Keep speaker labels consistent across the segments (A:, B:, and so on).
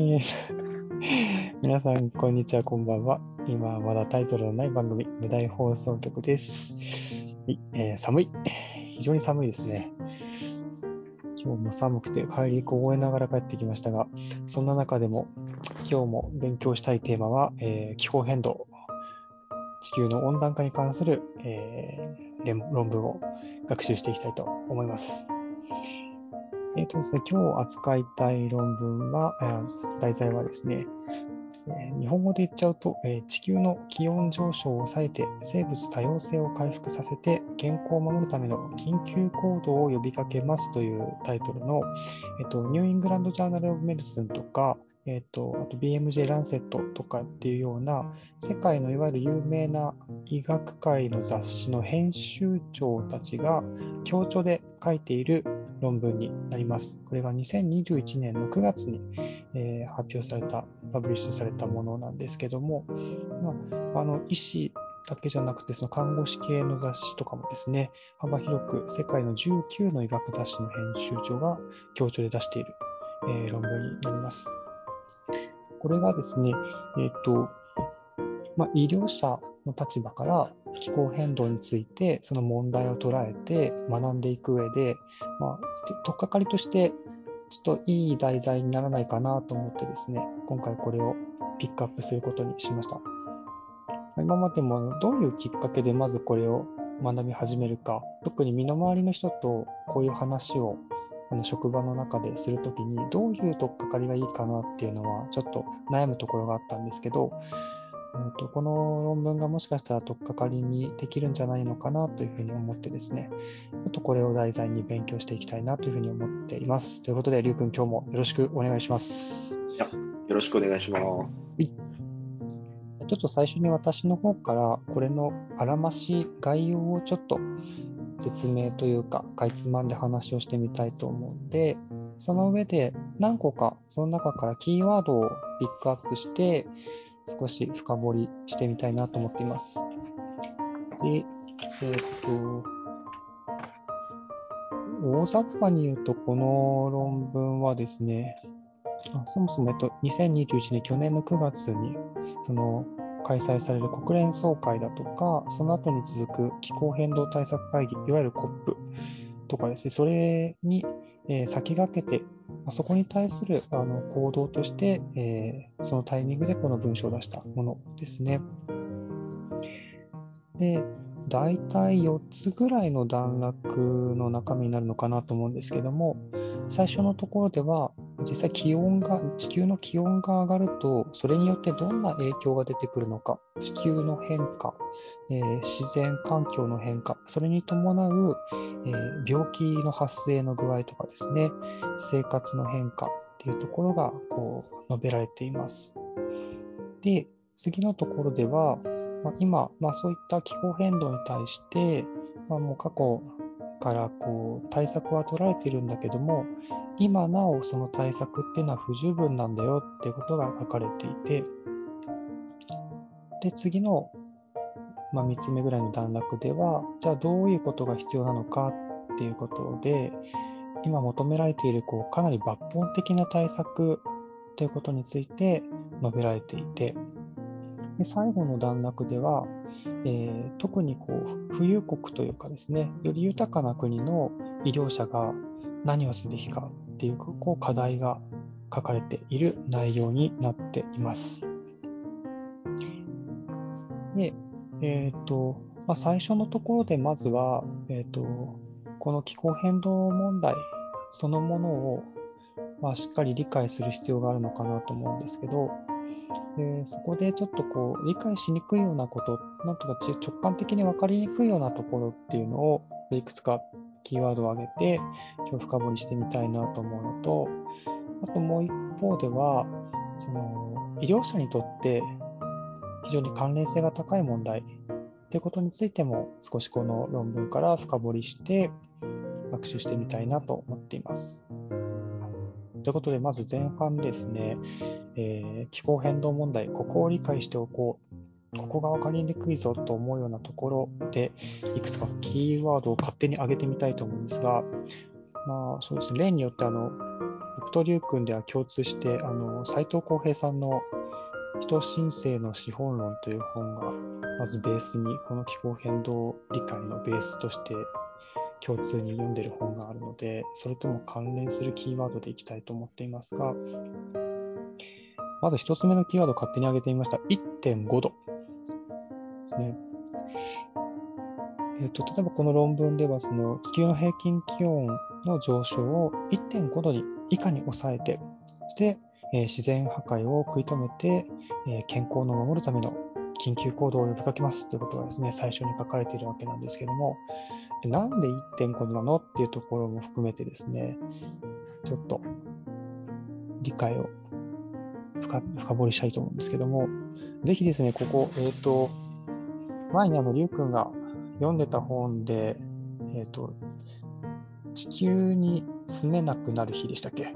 A: え ー皆さん、こんにちは、こんばんは。今はまだタイトルのない番組、無題放送局です。はいえー寒い。非常に寒いですね。今日も寒くて帰り凍えながら帰ってきましたが、そんな中でも今日も勉強したいテーマは、えー気候変動、地球の温暖化に関する、えー論文を学習していきたいと思います。えーとですね、今日扱いたい論文は、題材はですね、えー日本語で言っちゃうと、えー地球の気温上昇を抑えて生物多様性を回復させて健康を守るための緊急行動を呼びかけますというタイトルの、えっと New England Journal of Medicine とか、えっとあと BMJ ランセットとかっていうような世界のいわゆる有名な医学界の雑誌の編集長たちが協調で書いている論文になります。これが2021年の9月に、えー発表された、パブリッシュされたものなんですけども、まあ、あの医師だけじゃなくて、その看護師系の雑誌とかもですね、幅広く世界の19の医学雑誌の編集長が協調で出している、えー論文になります。これがですね、えっ、と、まあ、医療者の立場から気候変動についてその問題を捉えて学んでいく上で、まあ、て取っかかりとしてちょっといい題材にならないかなと思ってですね今回これをピックアップすることにしました。今までもどういうきっかけでまずこれを学び始めるか特に身の回りの人とこういう話をあの職場の中でするときにどういう取っかかりがいいかなっていうのはちょっと悩むところがあったんですけどうんとこの論文がもしかしたら取っかかりにできるんじゃないのかなというふうに思ってですね、ちょっとこれを題材に勉強していきたいなというふうに思っています。ということで、りゅうくん、今日もよろしくお願いします。
B: よろしくお願いします。
A: ちょっと最初に私の方から、これのあらまし概要をちょっと説明というか、かいつまんで話をしてみたいと思うんで、その上で何個か、その中からキーワードをピックアップして、少し深掘りしてみたいなと思っています。で、えっと、大雑把に言うと、この論文はですね、あそもそも、えっと、2021年、去年の9月に、その、開催される国連総会だとか、その後に続く気候変動対策会議、いわゆる COP とかですね、それに、えー先駆けて、まあそこに対するあの行動として、えーそのタイミングでこの文章を出したものですね。で、大体4つぐらいの段落の中身になるのかなと思うんですけども、最初のところでは、実際気温が、地球の気温が上がると、それによってどんな影響が出てくるのか、地球の変化、えー自然環境の変化、それに伴う、えー病気の発生の具合とかですね、生活の変化っていうところがこう述べられています。で、次のところでは、まあ、今、まあ、そういった気候変動に対して、まあ、もう過去からこう対策は取られているんだけども、今なおその対策っていうのは不十分なんだよってことが書かれていて、で、次の、まあ、3つ目ぐらいの段落では、じゃあどういうことが必要なのかっていうことで、今求められているこうかなり抜本的な対策ということについて述べられていて、で最後の段落では、えー特にこう富裕国というかですね、より豊かな国の医療者が何をすべきかっていうこう課題が書かれている内容になっています。で、えっ、と、まあ、最初のところでまずは、えっ、と、この気候変動問題そのものを、まあ、しっかり理解する必要があるのかなと思うんですけど、でそこでちょっとこう理解しにくいようなこと、なんとか直感的に分かりにくいようなところっていうのをいくつかキーワードを挙げて今日深掘りしてみたいなと思うのと、あともう一方では、その医療者にとって非常に関連性が高い問題ということについても少しこの論文から深掘りして学習してみたいなと思っています。ということで、まず前半ですね、えー気候変動問題、ここを理解しておこう、ここが分かりにくいぞと思うようなところで、いくつかキーワードを勝手に挙げてみたいと思うんですが、まあそうですね、例によってあの、僕と龍君では共通して、あの斉藤浩平さんの人申請の資本論という本が、まずベースに、この気候変動理解のベースとして共通に読んでる本があるので、それとも関連するキーワードでいきたいと思っていますが、まず一つ目のキーワード勝手に挙げてみました。1.5度ですね。えっと、例えばこの論文では、その地球の平均気温の上昇を1.5度に以下に抑えて、そして、えー自然破壊を食い止めて、えー健康の守るための緊急行動を呼びかけますということがですね、最初に書かれているわけなんですけども、なんで1.5なのっていうところも含めてですね、ちょっと理解を深掘りしたいと思うんですけども、ぜひですね、ここ、えっ、と、前にあの、りゅうくんが読んでた本で、えっ、と、地球に住めなくなる日でしたっけ？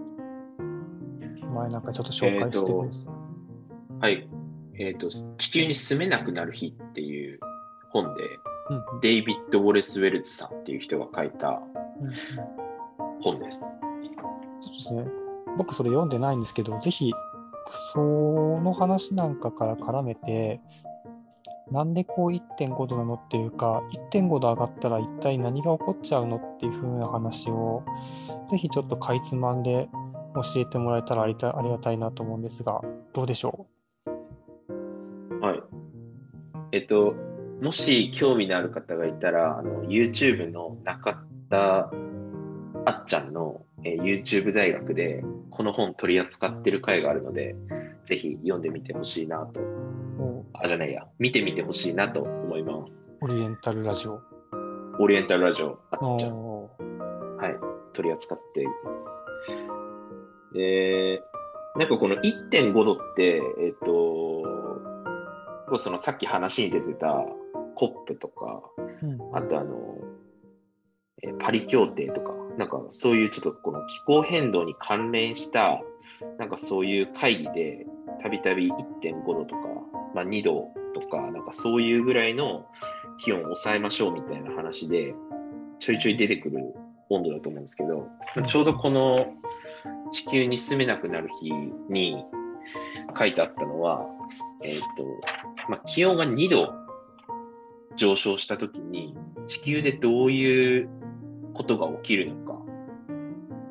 A: 前なんかちょっと紹介してくれます、
B: はい。えっ、と、地球に住めなくなる日っていう本で、
A: うん。うん
B: デイビッド・ウォレス・ウェルズさんっていう人が書いた本です。
A: ちょっとですね、僕それ読んでないんですけど、ぜひ、その話なんかから絡めて、なんでこう1.5度なのっていうか、1.5度上がったら一体何が起こっちゃうのっていう風な話を、ぜひちょっとかいつまんで教えてもらえたらありがたいなと思うんですが、どうでしょ
B: はえっと、もし興味のある方がいたら、あの YouTube の中田あっちゃんの、えー YouTube 大学でこの本取り扱ってる回があるので、ぜひ読んでみてほしいなと。あ、じゃないや、見てみてほしいなと思います。
A: うオリエンタルラジオ。
B: オリエンタルラジオあっちゃん。はい、取り扱っています。で、なんかこの1.5度って、えっ、と、こうそのさっき話に出てた COP とか、
A: うん。
B: あとあの、えーパリ協定とか、なんかそういうちょっとこの気候変動に関連した、なんかそういう会議で、たびたび1.5度とか、まあ、2度とか、なんかそういうぐらいの気温を抑えましょうみたいな話で、ちょいちょい出てくる温度だと思うんですけど、
A: うん。
B: ちょうどこの地球に住めなくなる日に書いてあったのは、えっ、と、まあ、気温が2度上昇したときに、地球でどういうことが起きるのか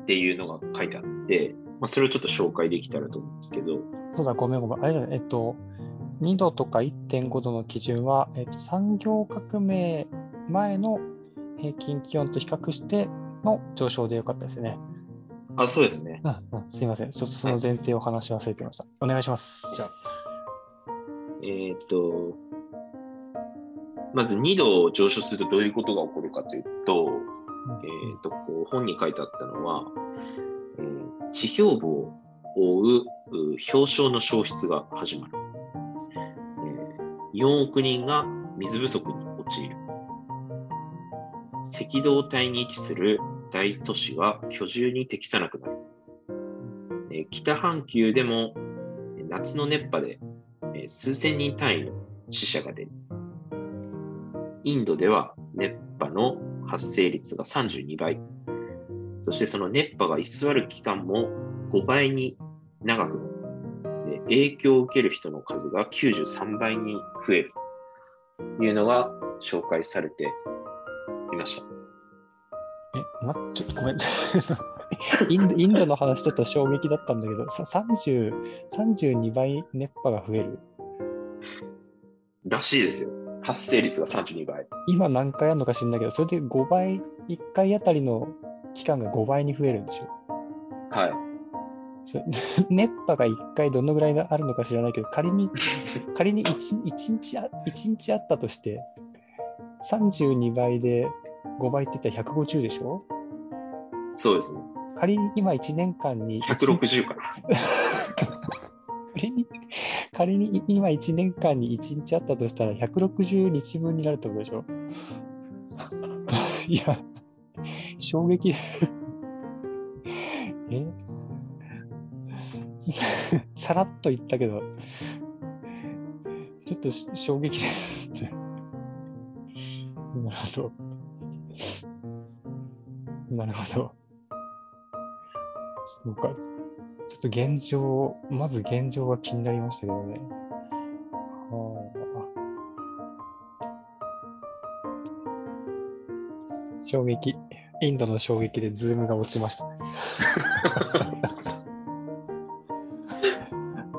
B: っていうのが書いてあって、まあ、それをちょっと紹介できたらと思うんですけど、
A: そうだ、ごめんごめん。あれだね、えっと、2度とか1.5度の基準は、えっと、産業革命前の平均気温と比較しての上昇でよかったですよね。
B: あ、そうですね。
A: うんうん、すいません。ちょっとその前提を話し忘れてました。お願いします。じゃあ。
B: えっ、と、まず2度上昇するとどういうことが起こるかというと、えっ、と、こう本に書いてあったのは、えー地表部を覆うう氷床の消失が始まる。えー4億人が水不足に陥る。赤道帯に位置する大都市は居住に適さなくなる。え北半球でも夏の熱波で数千人単位の死者が出る。インドでは熱波の発生率が32倍。そしてその熱波が居座る期間も5倍に長くなる。で影響を受ける人の数が93倍に増える。というのが紹介されていました。
A: え、ま、ちょっとごめん。インドインドの話ちょっと衝撃だったんだけど、さ30 32倍熱波が増える？
B: らしいですよ。発生率が32倍。
A: 今何回あるのか知んないけど、それで5倍、1回あたりの期間が5倍に増えるんでしょ？
B: はい。
A: それ 熱波が1回どのぐらいあるのか知らないけど、仮に、仮に 1, 一日あ一日あったとして、32倍で5倍って言ったら150でしょ？
B: そうですね。
A: 仮に今1年間に、
B: 160かな。
A: 仮に、仮に今1年間に1日あったとしたら160日分になるってことでしょ？いや、衝撃。え？さらっと言ったけど、ちょっとし衝撃です。なるほど。なるほど。そうか。ちょっと現状、まず現状が気になりましたけどね。はあ、衝撃。インドの衝撃でズームが落ちましたね。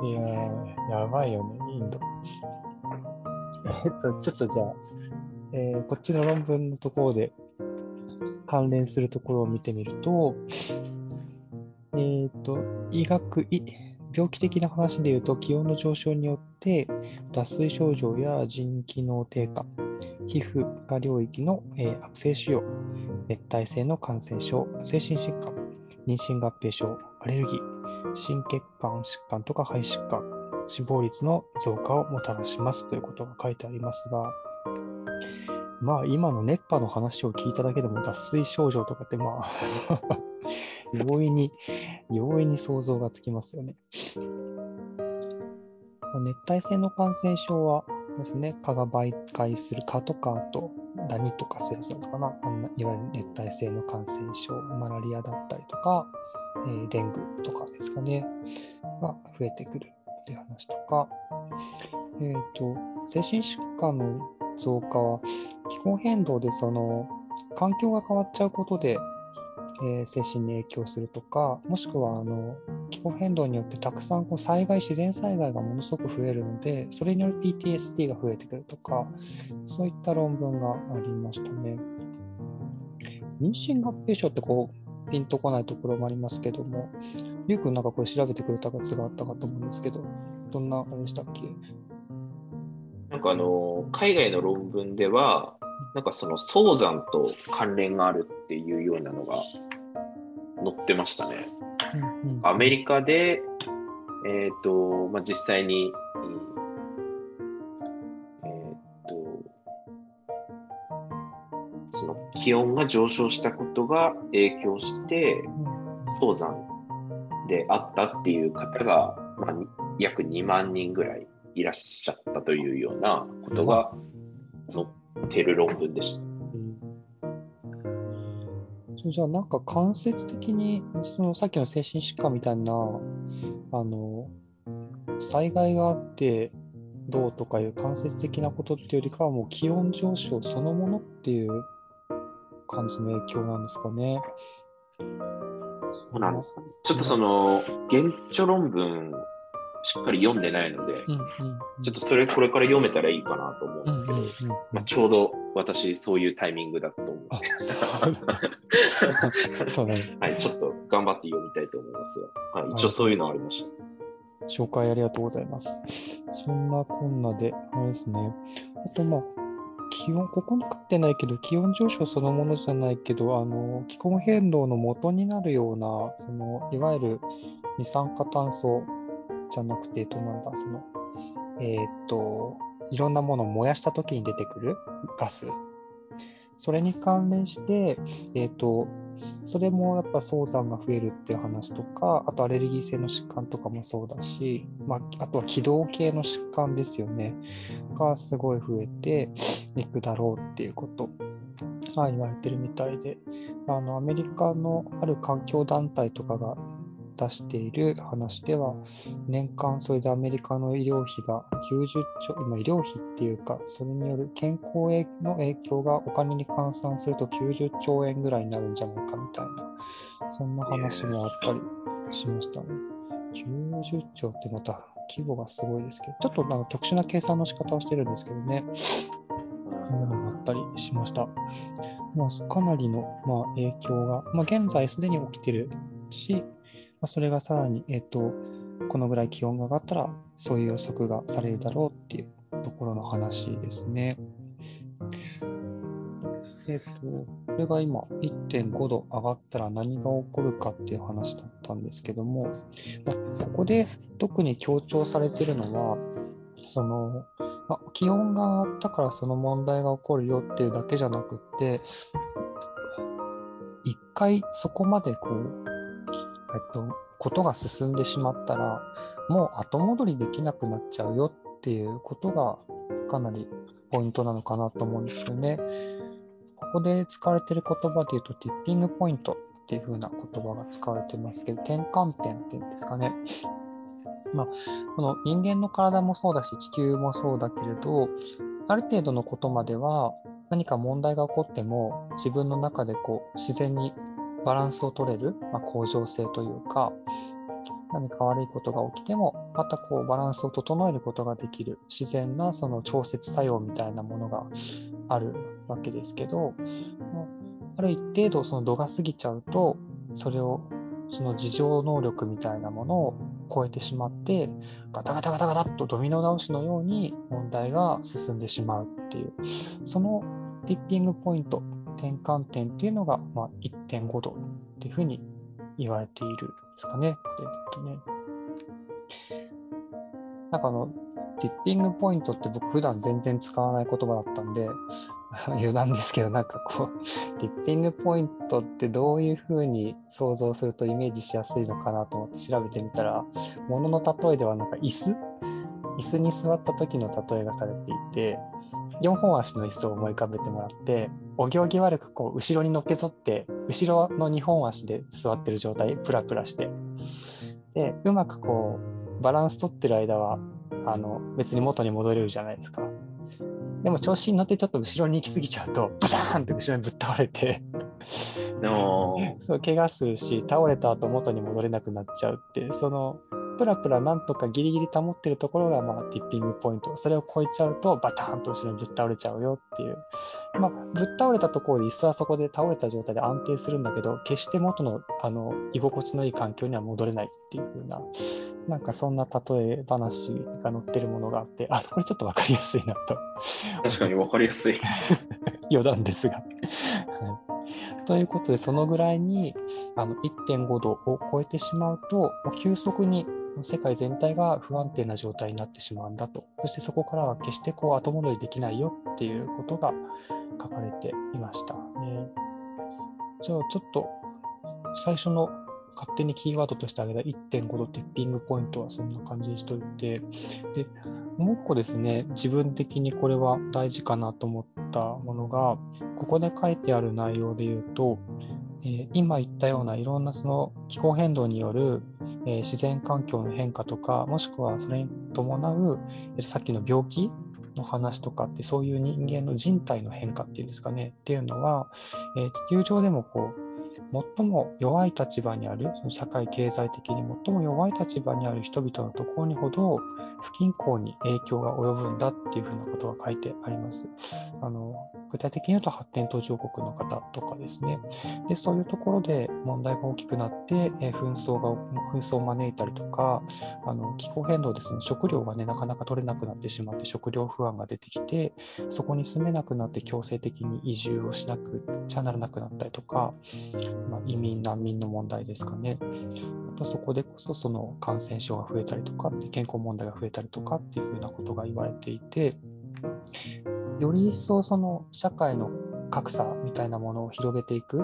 A: いやー、やばいよね、インド。えっと、ちょっとじゃあ、えーこっちの論文のところで関連するところを見てみると、と、医学、い病気的な話で言うと、気温の上昇によって脱水症状や腎機能低下、皮膚が領域の、えー悪性腫瘍、熱帯性の感染症、精神疾患、妊娠合併症、アレルギー、心血管疾患とか肺疾患、死亡率の増加をもたらしますということが書いてありますが、まあ今の熱波の話を聞いただけでも脱水症状とかってまあ 容易に、容易に想像がつきますよね。熱帯性の感染症はですね、蚊が媒介する蚊とか、あとダニとかそういうやつなんですかな、あんないわゆる熱帯性の感染症、マラリアだったりとか、えーデングとかですかね、が増えてくるっていう話とか、えっ、と、精神疾患の増加は気候変動でその環境が変わっちゃうことで、えー精神に影響するとか、もしくはあの気候変動によってたくさんこう災害、自然災害がものすごく増えるので、それによる PTSD が増えてくるとか、そういった論文がありましたね。妊娠合併症ってこうピンとこないところもありますけども、りゅうくんなんかこれ調べてくれたやつがあったかと思うんですけど、どんなあれでしたっけ？
B: なんかあの、海外の論文では、なんかその早産と関連があるっていうようなのが載ってましたね。
A: うんうん。
B: アメリカで、えっ、と、まあ、実際に、うんえっ、と、その気温が上昇したことが影響して、早産であったっていう方が、まあ、に約2万人ぐらいいらっしゃったというようなことが載ってる論文でした。
A: うんそうじゃあなんか間接的にそのさっきの精神疾患みたいなあの災害があってどうとかいう間接的なことっていうよりかはもう気温上昇そのものっていう感じの影響なんですかね。
B: そうなんですかね。ちょっとその、原著論文、しっかり読んでないので、
A: うんうんうん
B: ちょっとそれこれから読めたらいいかなと思うんですけど、
A: うんうんうん
B: まあ、ちょうど私、そういうタイミングだと思う。はい、ちょっと頑張って読みたいと思いますが、はい、一応そういうのありました。
A: 紹介ありがとうございます。そんなこんなで、あれですね。あと、まあ、気温、ここに書いてないけど、気温上昇そのものじゃないけど、あの、気候変動の元になるような、その、いわゆる二酸化炭素じゃなくて、えっと、なんだ、その、えーっと、いろんなものを燃やした時に出てくるガス。それに関連して、えーっと、それもやっぱ早産が増えるっていう話とか、あとアレルギー性の疾患とかもそうだし、まあ、あとは気道系の疾患ですよね、がすごい増えていくだろうっていうことが言われてるみたいで、あのアメリカのある環境団体とかが出している話では、年間それでアメリカの医療費が90兆、今医療費っていうか、それによる健康への影響がお金に換算すると90兆円ぐらいになるんじゃないかみたいな、そんな話もあったりしましたね。90兆ってまた規模がすごいですけど、ちょっとなんか特殊な計算の仕方をしてるんですけどね、そういうのがあったりしました。まあ、かなりの、まあ、影響が、まあ、現在すでに起きてるし、まあ、それがさらに、えっ、と、このぐらい気温が上がったら、そういう予測がされるだろうっていうところの話ですね。えっ、と、これが今1.5度上がったら何が起こるかっていう話だったんですけども、まあここで特に強調されてるのは、その、まあ気温が上がったからその問題が起こるよっていうだけじゃなくて、一回そこまでこう、えっと、ことが進んでしまったら、もう後戻りできなくなっちゃうよっていうことがかなりポイントなのかなと思うんですよね。ここで使われてる言葉で言うと、ティッピングポイントっていう風な言葉が使われてますけど、転換点っていうんですかね。まあ、この人間の体もそうだし、地球もそうだけれど、ある程度のことまでは何か問題が起こっても自分の中でこう自然にバランスを取れる、まあ、向上性というか何か悪いことが起きてもまたこうバランスを整えることができる自然なその調節作用みたいなものがあるわけですけどある一定度その度が過ぎちゃうとそれをその自浄能力みたいなものを超えてしまってガタガタガタガタっとドミノ倒しのように問題が進んでしまうっていうそのティッピングポイント転換点っていうのが、まあ、1.5度っていうふうに言われているんですかね。これとねなんかあのティッピングポイントって僕普段全然使わない言葉だったんで 余談ですけどなんかこうティッピングポイントってどういうふうに想像するとイメージしやすいのかなと思って調べてみたらものの例えではなんか椅子？椅子に座った時の例えがされていて4本足の椅子を思い浮かべてもらってお行儀悪くこう後ろにのけぞって後ろの2本足で座ってる状態プラプラして。でうまくこうバランス取ってる間はあの別に元に戻れるじゃないですか。でも調子に乗ってちょっと後ろに行き過ぎちゃうとバターンって後ろにぶっ倒れて。そう怪我するし倒れた後元に戻れなくなっちゃうってそのプラプラなんとかギリギリ保ってるところが、まあ、ティッピングポイント。それを超えちゃうと、バターンと後ろにぶっ倒れちゃうよっていう。まあ、ぶっ倒れたところで椅子はそこで倒れた状態で安定するんだけど、決して元のあの居心地のいい環境には戻れないっていう風な、なんかそんな例え話が載ってるものがあって、あ、これちょっと分かりやすいなと。
B: 確かに分かりやすい。
A: 余談ですが。はいということで、そのぐらいにあの1.5度を超えてしまうと、急速に世界全体が不安定な状態になってしまうんだと。そしてそこからは決してこう後戻りできないよっていうことが書かれていましたね。じゃあちょっと最初の勝手にキーワードとして挙げた1.5度テッピングポイントはそんな感じにしといて、で、もう一個ですね、自分的にこれは大事かなと思ったものが、ここで書いてある内容で言うと、え今言ったようないろんなその気候変動による、え自然環境の変化とかもしくはそれに伴う、えさっきの病気の話とかってそういう人間の人体の変化っていうんですかねっていうのは、え地球上でもこう最も弱い立場にある、その社会経済的に最も弱い立場にある人々のところにほど不均衡に影響が及ぶんだっていうふうなことが書いてあります。あの具体的に言うと発展途上国の方とかですね。で、そういうところで問題が大きくなって、え紛争が紛争を招いたりとか、あの気候変動ですね、食料がね、なかなか取れなくなってしまって食料不安が出てきて、そこに住めなくなって強制的に移住をしなくちゃならなくなったりとか、まあ、移民、難民の問題ですかね。あとそこでこそその感染症が増えたりとか、健康問題が増えたりとかっていうふうなことが言われていて、より一層その社会の格差みたいなものを広げていく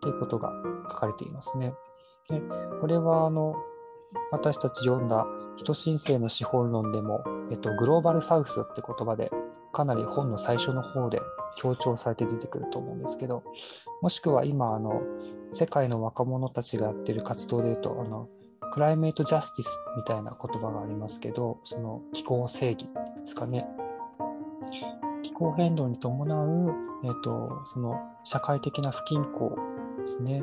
A: ということが書かれていますね。でこれはあの私たち読んだ人申請の資本論でも、えっと、グローバルサウスって言葉でかなり本の最初の方で強調されて出てくると思うんですけど、もしくは今、あの世界の若者たちがやってる活動でいうと、あのクライメートジャスティスみたいな言葉がありますけど、その気候正義ですかね。気候変動に伴う、えーと、その社会的な不均衡ですね。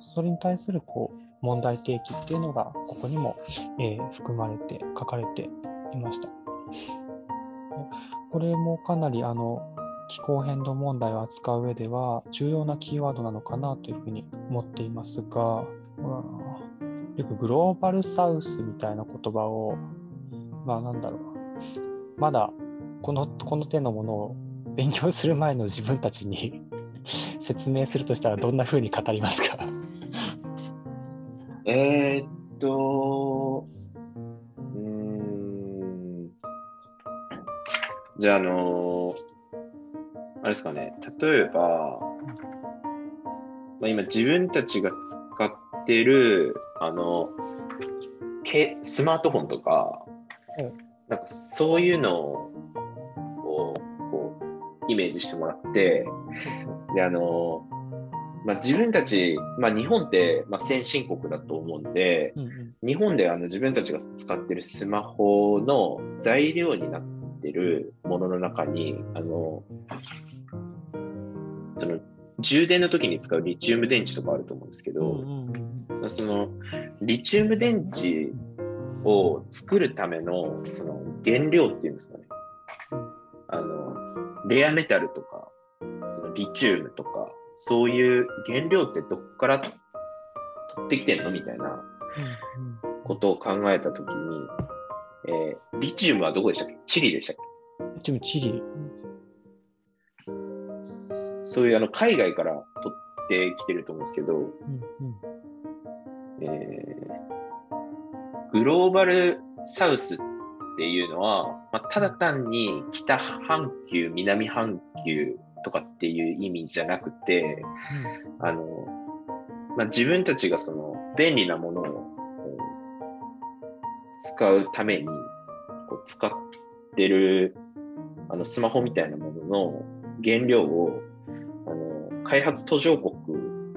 A: それに対するこう問題提起っていうのがここにも、えー、含まれて書かれていました。これもかなりあの気候変動問題を扱う上では重要なキーワードなのかなというふうに思っていますが、よくグローバルサウスみたいな言葉を、まあなんだろう、まだこのこの手のものを勉強する前の自分たちに 説明するとしたらどんなふうに語りますか？
B: えっと、うん、じゃあ、あの、あれですかね、例えば、まあ、今自分たちが使ってる、あの、スマートフォンとか、うん、なんかそういうのをイメージしてもらって、で、あの、まあ、自分たち、まあ、日本って、まあ、先進国だと思うんで、
A: うんうん。
B: 日本であの自分たちが使ってるスマホの材料になってるものの中に、あの、その充電の時に使うリチウム電池とかあると思うんですけど、
A: うんうんうん
B: そのリチウム電池を作るためのその原料っていうんですかね。あの、レアメタルとか、そのリチウムとか、そういう原料ってどっから取ってきてんのみたいな
A: うん
B: ことを考えたときに、えーリチウムはどこでしたっけ？チリでしたっ
A: うん。ちょっとチリ。
B: けそういうあの海外から取ってきてると思うんですけど、
A: うんうん
B: えーグローバルサウスっていうのは、まあ、ただ単に北半球、南半球とかっていう意味じゃなくて、あの、まあ、自分たちがその便利なものを使うためにこう使ってるあのスマホみたいなものの原料をあの開発途上国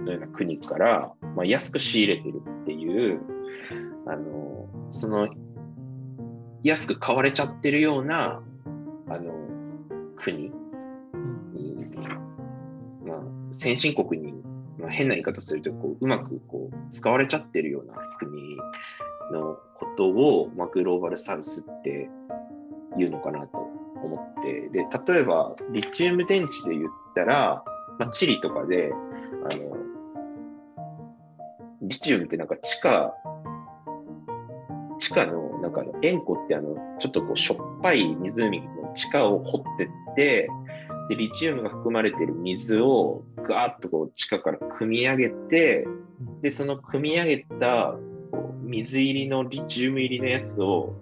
B: のような国から、まあ、安く仕入れてるいうあのその安く買われちゃってるようなあの国に、まあ、先進国に、まあ、変な言い方するとこううまくこう使われちゃってるような国のことを、まあ、グローバルサウスっていうのかなと思ってで例えばリチウム電池で言ったら、まあ、チリとかであのリチウムってなんか地下地下のなんかあの塩湖ってあのちょっとこうしょっぱい湖の地下を掘ってってでリチウムが含まれている水をガーッとこう地下から汲み上げてでその汲み上げた水入りのリチウム入りのやつを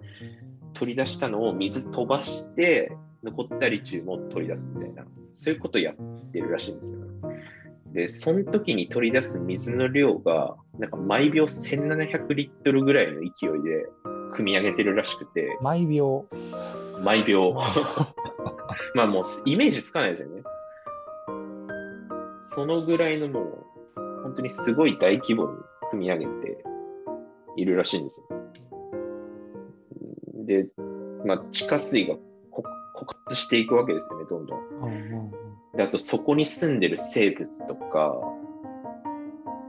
B: 取り出したのを水飛ばして残ったリチウムを取り出すみたいなそういうことをやってるらしいんですよ。でその時に取り出す水の量がなんか毎秒1700リットルぐらいの勢いで汲み上げてるらしくて
A: 毎秒。
B: 毎秒 まあもうイメージつかないですよね。そのぐらいのもう本当にすごい大規模に組み上げているらしいんですよ。で、まあ、地下水がこ枯渇していくわけですよね、どんどん。であとそこに住んでる生物とか、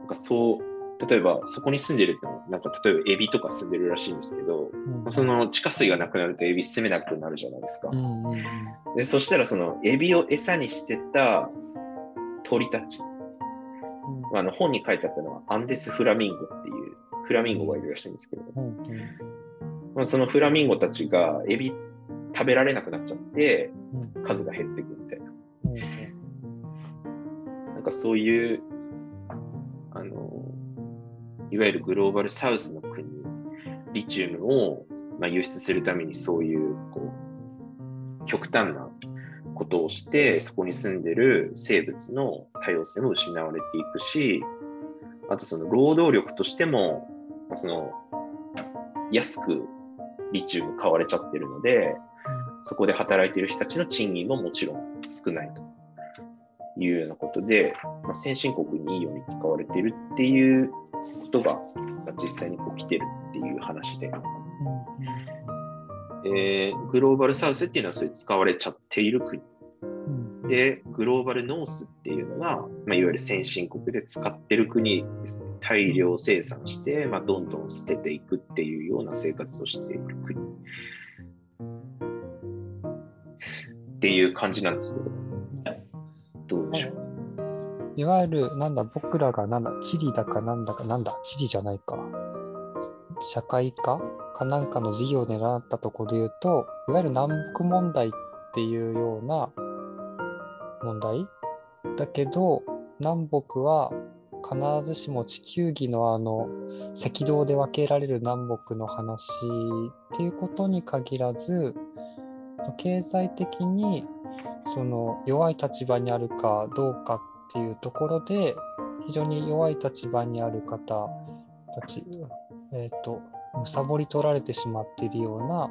B: なんかそう、例えばそこに住んでるってのは、なんか例えばエビとか住んでるらしいんですけど、
A: うん。
B: その地下水がなくなるとエビ住めなくなるじゃないですか。
A: うんうんうん。
B: でそしたらそのエビを餌にしてた鳥たち、
A: うん。
B: あの本に書いてあったのはアンデスフラミンゴっていうフラミンゴがいるらしいんですけど、
A: うんうん。
B: まあ、そのフラミンゴたちがエビ食べられなくなっちゃって
A: うん。
B: 数が減っていくみたいな。
A: ん
B: かそういう、あの、いわゆるグローバルサウスの国、リチウムを、まあ、輸出するためにそういう、こう、極端なことをして、そこに住んでる生物の多様性も失われていくし、あとその労働力としても、その、安くリチウム買われちゃってるので、そこで働いている人たちの賃金ももちろん少ないというようなことで、まあ、先進国にいいように使われているっていうことがまあ実際に起きてるっていう話で、えーグローバルサウスっていうのはそれ使われちゃっている国
A: うん
B: で、グローバルノースっていうのは、まあ、いわゆる先進国で使ってる国ですね。大量生産して、まあ、どんどん捨てていくっていうような生活をしている国。っていう感じなんですけど、どうでしょう？
A: いわゆる、なんだ、僕らがなんだ、地理だかなんだか、なんだ、地理じゃないか。社会科？かなんかの授業で習ったところで言うと、いわゆる南北問題っていうような問題？だけど、南北は必ずしも地球儀のあの赤道で分けられる南北の話っていうことに限らず、経済的にその弱い立場にあるかどうかっていうところで非常に弱い立場にある方たち、えー、と貪り取られてしまっているような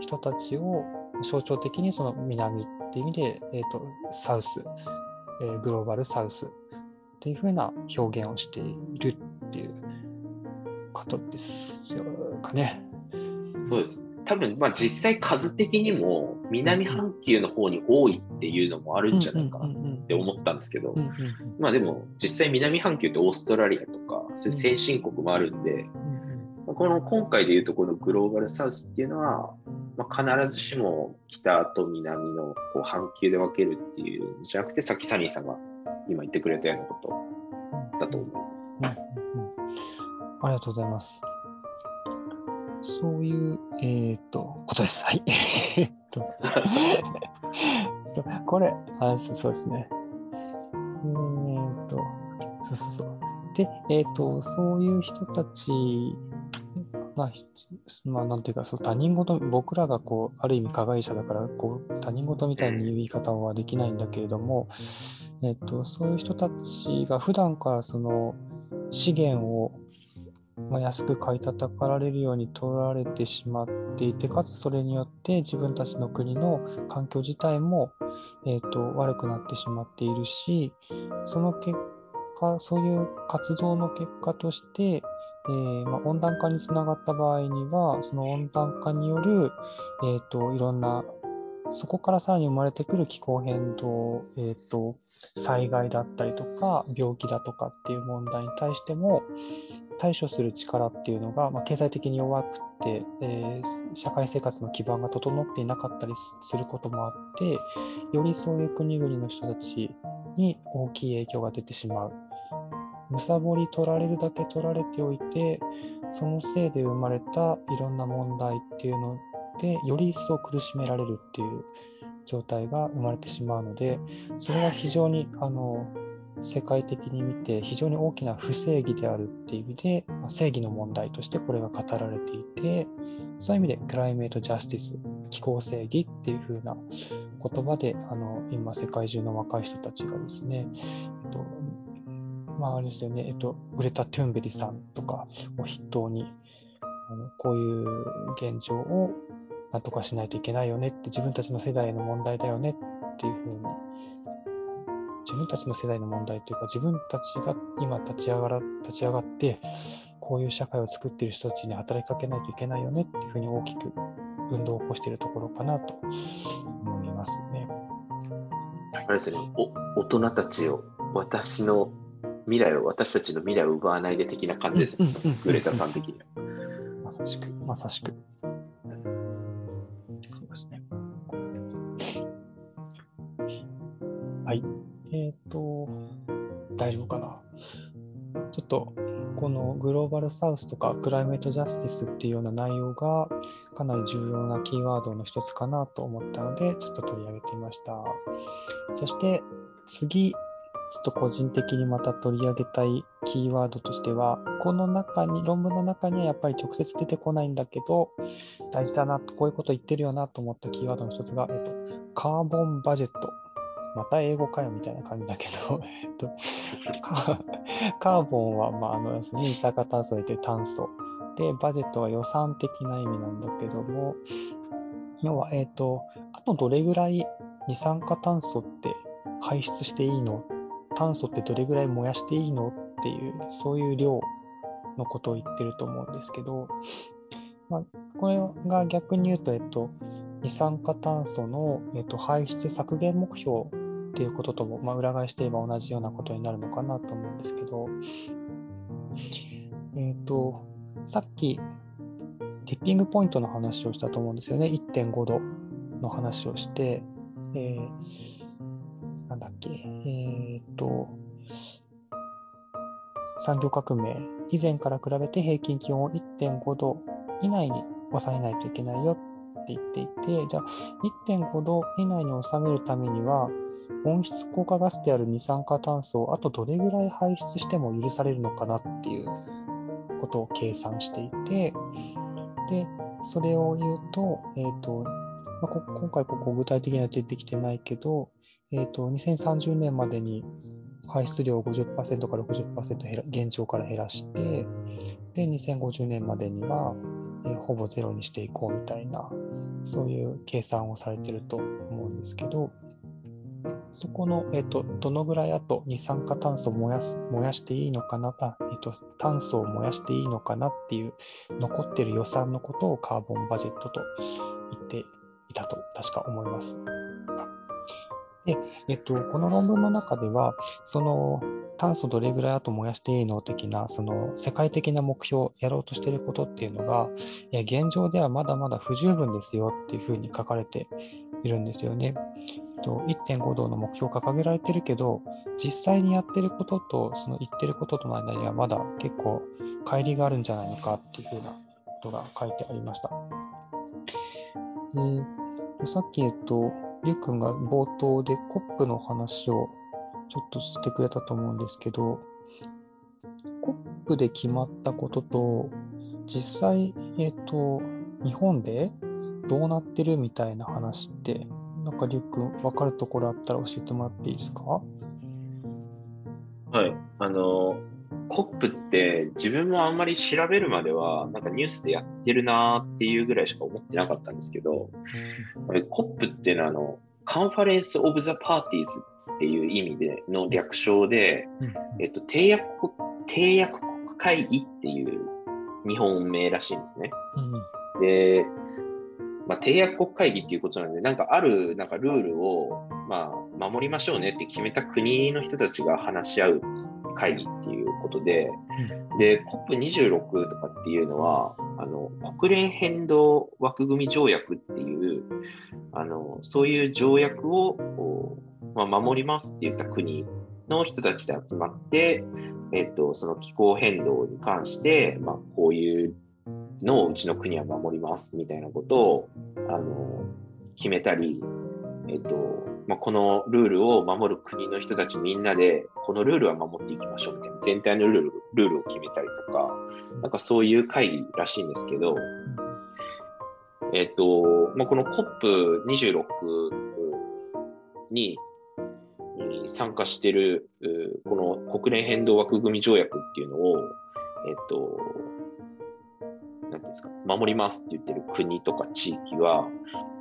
A: 人たちを象徴的にその南っていう意味で、えー、とサウス、えーグローバルサウスっていうふうな表現をしているっていうことですかね。
B: そうです。多分、まあ、実際数的にも南半球の方に多いっていうのもあるんじゃないかなって思ったんですけど、まあでも実際南半球ってオーストラリアとかそういう先進国もあるんで、この今回でいうとこのグローバルサウスっていうのは、まあ、必ずしも北と南のこう半球で分けるっていうんじゃなくてさっきサニーさんが今言ってくれたようなことだと思います。うんうんうん、
A: ありがとうございます。そういう、えー、っと、ことです。はい。えっと、これ、あそうそうですね。えー、っと、そうそうそう。で、えー、っと、そういう人たち、まあ、まあ、なんていうか、そう他人事、僕らがこう、ある意味加害者だから、こう、他人事みたいに言い方はできないんだけれども、えっと、そういう人たちが普段からその資源をまあ、安く買い叩かられるように取られてしまっていてかつそれによって自分たちの国の環境自体も、えーと、悪くなってしまっているしその結果そういう活動の結果として、えー、まあ、温暖化につながった場合にはその温暖化による、えーと、いろんなそこからさらに生まれてくる気候変動、えーと災害だったりとか病気だとかっていう問題に対しても対処する力っていうのが、まあ、経済的に弱くて、えー、社会生活の基盤が整っていなかったりすることもあってよりそういう国々の人たちに大きい影響が出てしまう。むさぼり取られるだけ取られておいてそのせいで生まれたいろんな問題っていうのでより一層苦しめられるっていう状態が生まれてしまうのでそれは非常にあの世界的に見て非常に大きな不正義であるっていう意味で、まあ、正義の問題としてこれが語られていてそういう意味でクライメートジャスティス気候正義っていう風な言葉であの今世界中の若い人たちがですね、えっとまあ、あれですよね、えっと、グレタ・トゥンベリさんとかを筆頭にあのこういう現状をなんとかしないといけないよねって自分たちの世代の問題だよねっていうふうに自分たちの世代の問題というか自分たちが今立ち上がら立ち上がってこういう社会を作っている人たちに働きかけないといけないよねっていうふうに大きく運動を起こしているところかなと思いますね。
B: あれですねお大人たちを私の未来を私たちの未来を奪わないで的な感じですね、グレタさん的には。
A: まさしく、まさしく。ですね。はい。えっ、ー、と、大丈夫かな？ちょっと、このグローバルサウスとかクライメートジャスティスっていうような内容がかなり重要なキーワードの一つかなと思ったので、ちょっと取り上げてみました。そして次、ちょっと個人的にまた取り上げたいキーワードとしては、この中に、論文の中にはやっぱり直接出てこないんだけど、大事だな、こういうこと言ってるよなと思ったキーワードの一つが、えっと、カーボンバジェット。また英語かよみたいな感じだけど、えっと、カーボンは、まあ、あの、二酸化炭素で炭素。で、バジェットは予算的な意味なんだけども、要は、えっと、あとどれぐらい二酸化炭素って排出していいの？炭素ってどれぐらい燃やしていいの？っていう、そういう量のことを言ってると思うんですけど、まあ、これが逆に言うと、えっと、二酸化炭素の、えっと、排出削減目標っていうこととも、まあ、裏返して言えば同じようなことになるのかなと思うんですけど、えっ、と、さっき、ティッピングポイントの話をしたと思うんですよね。1.5度の話をして、えー、なんだっけ、えっ、と、産業革命、以前から比べて平均気温を1.5度以内に抑えないといけないよって言っていて、じゃあ1.5度以内に収めるためには、温室効果ガスである二酸化炭素をあとどれぐらい排出しても許されるのかなっていうことを計算していて、で、それを言うと、え、ー、と、まあ、今回ここ具体的には出てきてないけど、え、ー、と、2030年までに排出量を50%から60%減ら現状から減らして、で、2050年までには、えー、ほぼゼロにしていこうみたいな、そういう計算をされてると思うんですけど、そこの、えっと、どのぐらいあと二酸化炭素を燃やす燃やしていいのかなあ、えっと、炭素を燃やしていいのかなっていう残ってる予算のことをカーボンバジェットと言っていたと確か思います。で、えっと、この論文の中では、その炭素どれぐらいあと燃やしていいの的な、その世界的な目標、やろうとしていることっていうのが、現状ではまだまだ不十分ですよっていうふうに書かれているんですよね。と1.5度の目標掲げられてるけど、実際にやってることと、その言ってることとの間にはまだ結構乖離があるんじゃないのかっていうふうなことが書いてありました。でさっき、えっと、りゅうくんが冒頭でコップの話をちょっとしてくれたと思うんですけど、コップで決まったことと、実際、えっ、と、日本でどうなってるみたいな話って、なんかりゅうくん、分かるところあったら教えてもらっていいですか？は
B: い。あの、コップって自分もあんまり調べるまでは、なんかニュースでやってるなーっていうぐらいしか思ってなかったんですけど、コップっていうのはあの、カンファレンス・オブ・ザ・パーティーズっていう意味での略称で、えっと、締約国締約国会議っていう日本名らしいんですね。で、まあ、締約国会議っていうことなんで、なんかあるなんかルールを、まあ、守りましょうねって決めた国の人たちが話し合う会議っていうことで、うん、で、COP26 とかっていうのは、あの国連変動枠組み条約っていうあの、そういう条約を、まあ、守りますって言った国の人たちで集まって、えっと、その気候変動に関して、まあ、こういうのをうちの国は守りますみたいなことをあの決めたり、えっと、まあ、このルールを守る国の人たちみんなで、このルールは守っていきましょうみたいな、全体のルールルールを決めたりとか、なんかそういう会議らしいんですけど、えっと、まあ、この COP26 に参加している、この国連変動枠組条約っていうのを、えっと、なんていうんですか、守りますって言ってる国とか地域は、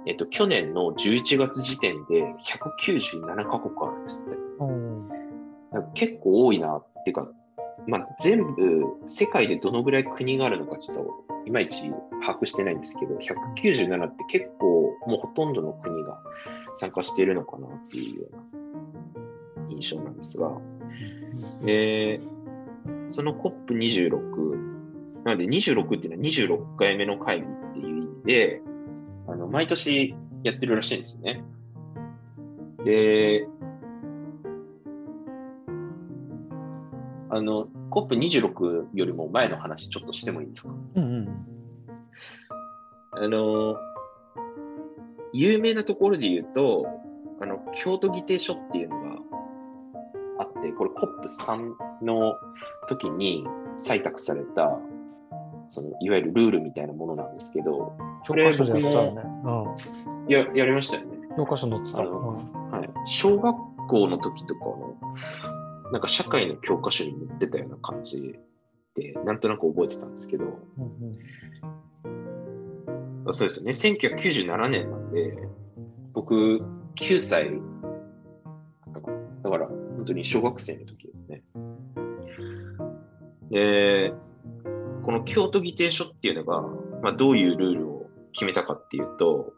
B: えっと、去年の11月時点で197カ国あるんですって。結構多いなっていうか、まあ、全部世界でどのぐらい国があるのかちょっといまいち把握してないんですけど、197って結構もうほとんどの国が参加しているのかなっていうような印象なんですが、えー、その COP26、なので26っていうのは26回目の会議っていう意味で、あの毎年やってるらしいんですね。で、あの、COP26 よりも前の話ちょっとしてもいいですか、うんうん、あの、有名なところで言うと、あの、京都議定書っていうのがあって、これ COP3 の時に採択された、そのいわゆるルールみたいなものなんですけど、
A: 教科書でやったよね。
B: うん、ややりましたよね。
A: 教科書載ってた、うん、
B: はい。小学校の時とかの、なんか社会の教科書に載ってたような感じで、なんとなく覚えてたんですけど、うんうん、そうですよね。1997年なんで、僕、9歳だから、だから本当に小学生の時ですね。で、この京都議定書っていうのが、まあ、どういうルールを決めたかっていうと、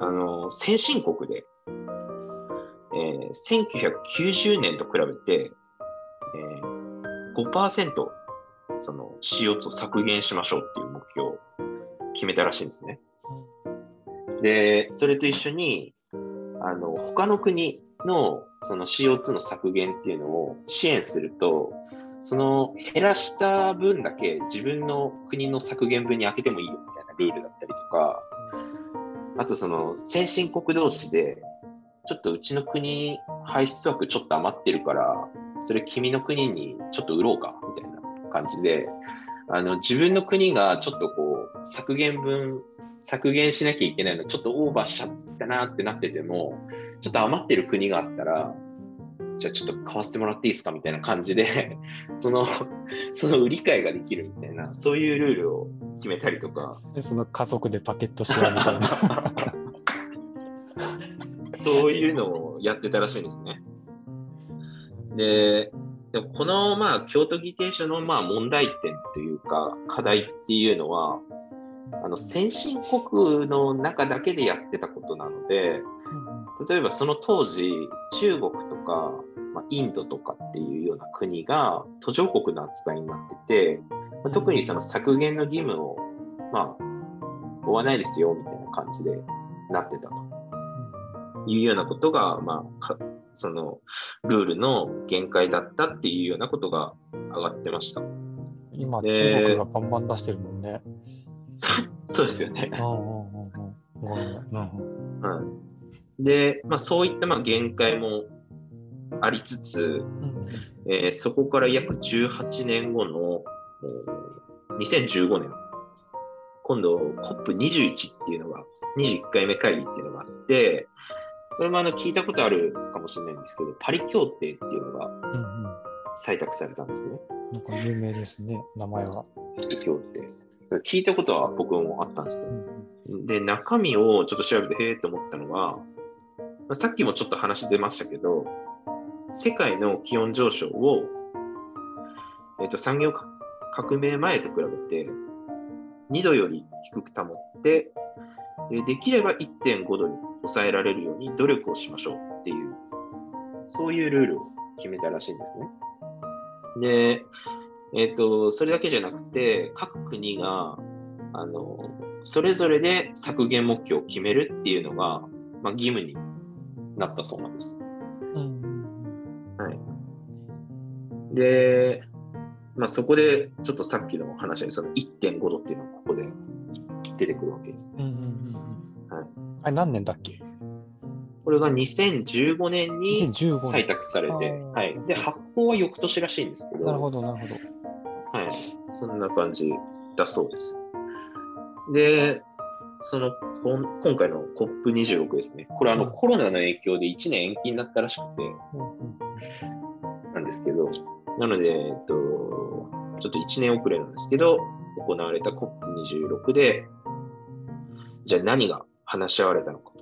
B: あの、先進国で、えー、1990年と比べて、えー、5%その CO2 を削減しましょうっていう目標を決めたらしいんですね。で、それと一緒に、あの、他の国のその CO2 の削減っていうのを支援すると、その減らした分だけ自分の国の削減分に充ててもいいよみたいなルールだったりとか、あとその先進国同士で、ちょっとうちの国排出枠ちょっと余ってるから、それ君の国にちょっと売ろうかみたいな感じで、あの自分の国がちょっとこう削減分、削減しなきゃいけないのちょっとオーバーしちゃったなってなってても、ちょっと余ってる国があったら、じゃあちょっと買わせてもらっていいですかみたいな感じで、その、その売り買いができるみたいな、そういうルールを決めたりとか。
A: その家族でパケットしようみたいな。
B: そういうのをやってたらしいんですね。で、でもこのまあ京都議定書のまあ問題点というか課題っていうのはあの先進国の中だけでやってたことなので例えばその当時中国とか、まあ、インドとかっていうような国が途上国の扱いになってて、まあ、特にその削減の義務をまあ負わないですよみたいな感じでなってたというようなことが、まあ、そのルールの限界だったっていうようなことが上がってました。
A: 今、中国がバンバン出してるもんね。
B: そうですよね。
A: はい
B: で、まあ、そういったまあ限界もありつつ、うんえー、そこから約18年後の2015年、今度 COP21 っていうのが、21回目会議っていうのがあって、これもあの聞いたことあるかもしれないんですけど、パリ協定っていうのが採択されたんですね。
A: なんか有名ですね、名前は。
B: パリ協定。聞いたことは僕もあったんですけど、うん、で、中身をちょっと調べて、へえと思ったのが、さっきもちょっと話出ましたけど、世界の気温上昇を、えーと、産業革命前と比べて2度より低く保ってで、できれば1.5度に抑えられるように努力をしましょうっていう、そういうルールを決めたらしいんですね。で、えっ、ー、と、それだけじゃなくて、各国が、あの、それぞれで削減目標を決めるっていうのが、まあ、義務になったそうなんです。うん、はい。で、まあ、そこでちょっとさっきの話にその1.5度っていうのがここで出てくるわけです。うんうん
A: うんはい、あれ何年だっけ？
B: これが2015年に採択されて、はい、で発行は翌年らしいんですけど、
A: なるほど、なるほど。
B: はい、そんな感じだそうです。で、その今回の COP26 ですね、これあの、コロナの影響で1年延期になったらしくて、なんですけど、なので、えっと、ちょっと1年遅れなんですけど、行われた COP26 で、じゃあ何が話し合われたのか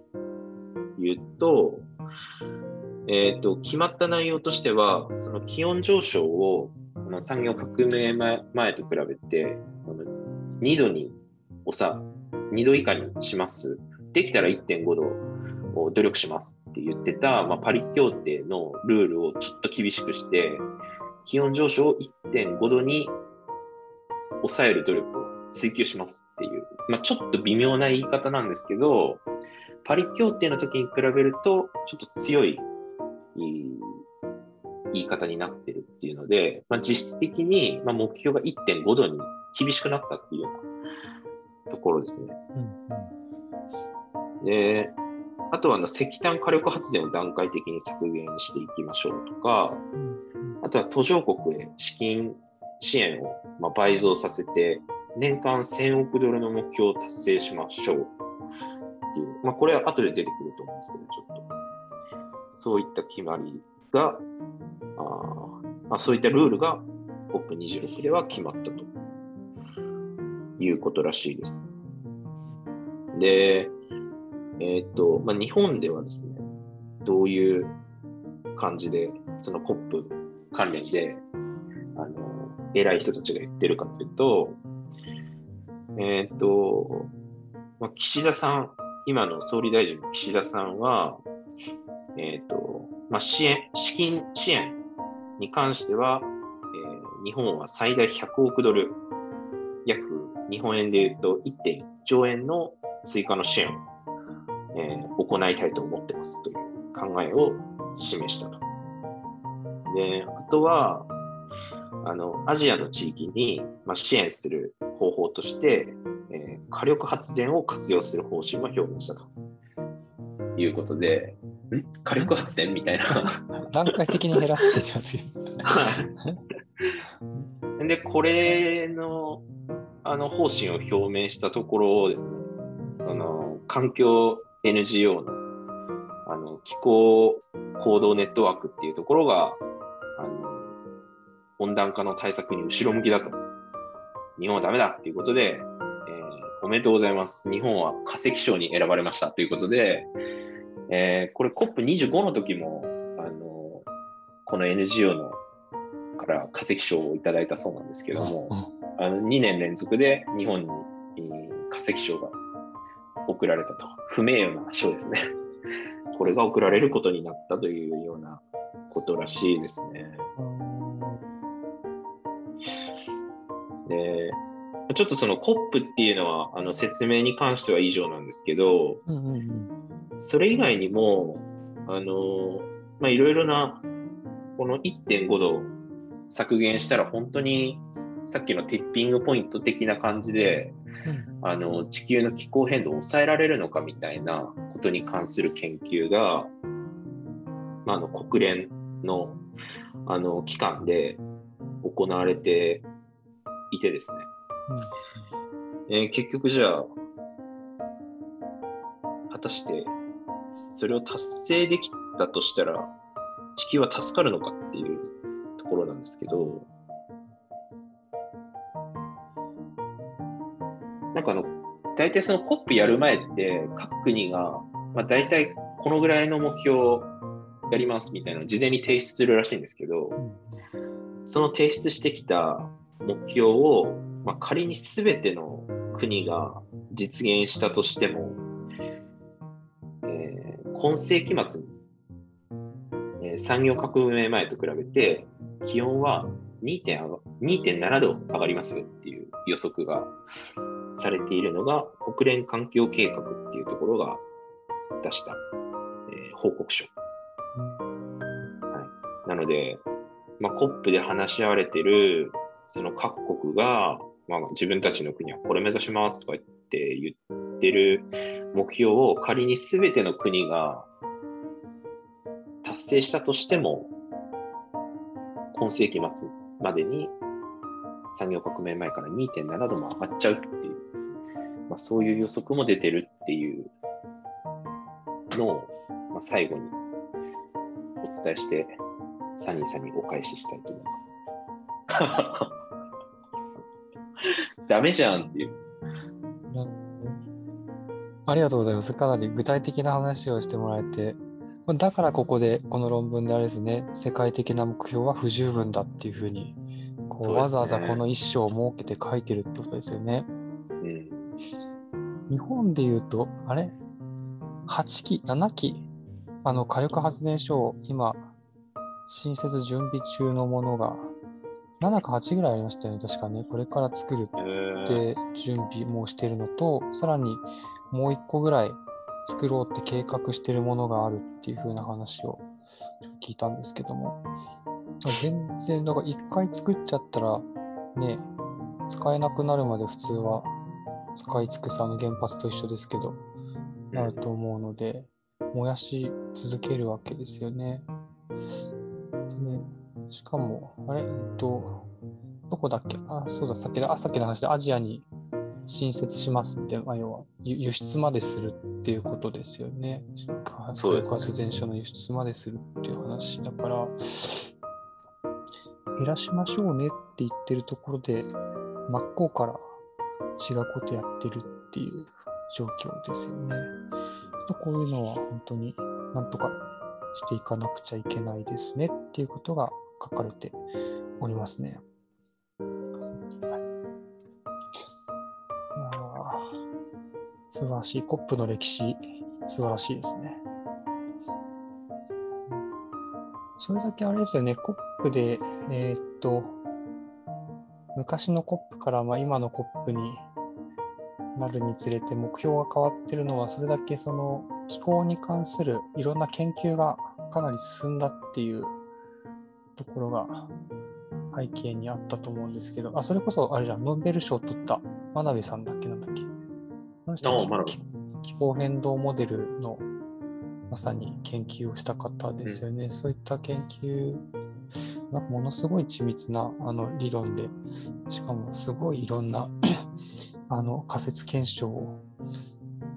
B: というと、えっ、ー、と、決まった内容としては、その気温上昇を産業革命前と比べて、2度にさ、2度以下にします。できたら1.5度を努力しますって言ってた、まあ、パリ協定のルールをちょっと厳しくして、気温上昇を1.5度に抑える努力を追求しますっていう、まあ、ちょっと微妙な言い方なんですけど、パリ協定の時に比べると、ちょっと強い言い方になってるっていうので、まあ、実質的にま目標が1.5度に厳しくなったっていうようなところですね。うんうん、で、あとはあの石炭火力発電を段階的に削減していきましょうとか、あとは途上国へ資金支援をま倍増させて、年間1000億ドルの目標を達成しましょうっていう、まあ、これは後で出てくると思うんですけど、ちょっと。そういった決まりが、あまあ、そういったルールが COP26 では決まったということらしいです。で、えっ、と、まあ、日本ではですね、どういう感じで、その COP 関連で、あの、偉い人たちが言ってるかというと、えっ、と、まあ、岸田さん、今の総理大臣の岸田さんは、えっ、と、まあ、支援、資金支援に関しては、えー、日本は最大100億ドル、約日本円で言うと1.1兆円の追加の支援を、えー、行いたいと思ってますという考えを示したと。で、あとは、あの、アジアの地域に、まあ、支援する方法として、えー、火力発電を活用する方針を表明したということで、ん？火力発電みたいな。
A: 段階的に減らすって言っては
B: い。で、これのあの方針を表明したところをですね、その環境 NGO のあの気候行動ネットワークっていうところがあの温暖化の対策に後ろ向きだと。日本はダメだっていうことで、えー、おめでとうございます。日本は化石賞に選ばれましたということで、えーこれ COP25 の時も、あの、この NGO のから化石賞をいただいたそうなんですけども、あの2年連続で日本にえー化石賞が贈られたと。不名誉な賞ですね。これが贈られることになったというようなことらしいですね。で、ちょっとその COP っていうのはあの説明に関しては以上なんですけど、
A: うんうんうん
B: それ以外にも、あの、まあ、いろいろな、この1.5度削減したら本当にさっきのティッピングポイント的な感じで、あの、地球の気候変動を抑えられるのかみたいなことに関する研究が、まあ、あの、国連の、あの、機関で行われていてですね。えー結局じゃあ、果たしてそれを達成できたとしたら、地球は助かるのかっていうところなんですけど、なんかあの、大体その COP やる前って、各国が、まあ、大体このぐらいの目標をやりますみたいなのを事前に提出するらしいんですけど、その提出してきた目標を、まあ、仮に全ての国が実現したとしても、えー今世紀末に、えー産業革命前と比べて気温は 2. 上が2.7度上がりますよっていう予測がされているのが国連環境計画っていうところが出した、えー報告書。なので、まあ、COP で話し合われてる、その各国が、まあ、自分たちの国はこれ目指しますとか言って言ってる目標を仮に全ての国が達成したとしても、今世紀末までに産業革命前から2.7度も上がっちゃうっていう、まあ、そういう予測も出てるっていうのを、まあ、最後にお伝えして、サニーさんにお返ししたいと思います。ダメじゃんっていう。
A: ありがとうございます。かなり具体的な話をしてもらえて、まあだからここでこの論文であれですね、世界的な目標は不十分だっていうふうに、こ
B: そう
A: わざわざこの一章を設けて書いてるってことですよね。
B: うん。
A: 日本で言うと、あれ ?8 期、7期、あの火力発電所を今、新設準備中のものが、7か8ぐらいありましたよね、確かね。これから作る
B: えー
A: で準備もしてるのと、さらにもう一個ぐらい作ろうって計画してるものがあるっていう風な話を聞いたんですけども、全然、だから一回作っちゃったら、ね、使えなくなるまで普通は使い尽くすあの原発と一緒ですけど、なると思うので、燃やし続けるわけですよね。でねしかも、あれ、えっと、どこだっけ？あ、そうだ、さっきの、あ、さっきの話でアジアに新設しますって、まあ、要は輸輸出までするっていうことですよね。
B: そうですね
A: 火力発電所の輸出までするっていう話だから、減らしましょうねって言ってるところで、真っ向から違うことやってるっていう状況ですよね。こういうのは本当になんとかしていかなくちゃいけないですねっていうことが書かれておりますね。素晴らしい。コップの歴史、素晴らしいですね。それだけあれですよね、コップで、えーっと、昔のコップからまあ今のコップになるにつれて目標が変わってるのは、それだけその気候に関するいろんな研究がかなり進んだっていうところが背景にあったと思うんですけど、あ、それこそあれじゃん、ノーベル賞を取った真鍋さんだっけなんだっけ気候変動モデルのまさに研究をした方ですよね。そういった研究がものすごい緻密なあの理論で、しかもすごいいろんなあの仮説検証を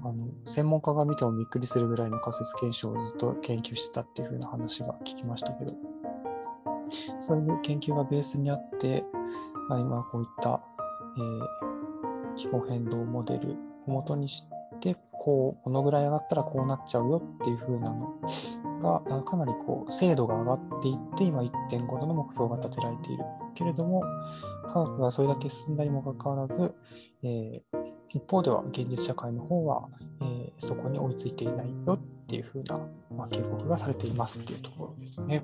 A: あの専門家が見てもびっくりするぐらいの仮説検証をずっと研究してたっていう風な話が聞きましたけど、そういう研究がベースにあって、まあ、今こういった、えー気候変動モデルを元にしでこうこのぐらい上がったらこうなっちゃうよっていう風なのがかなりこう精度が上がっていって今1.5度の目標が立てられている。けれども科学がそれだけ進んだにもかかわらず、えー一方では現実社会の方は、えーそこに追いついていないよっていう風な、まあ、警告がされていますっていうところですね。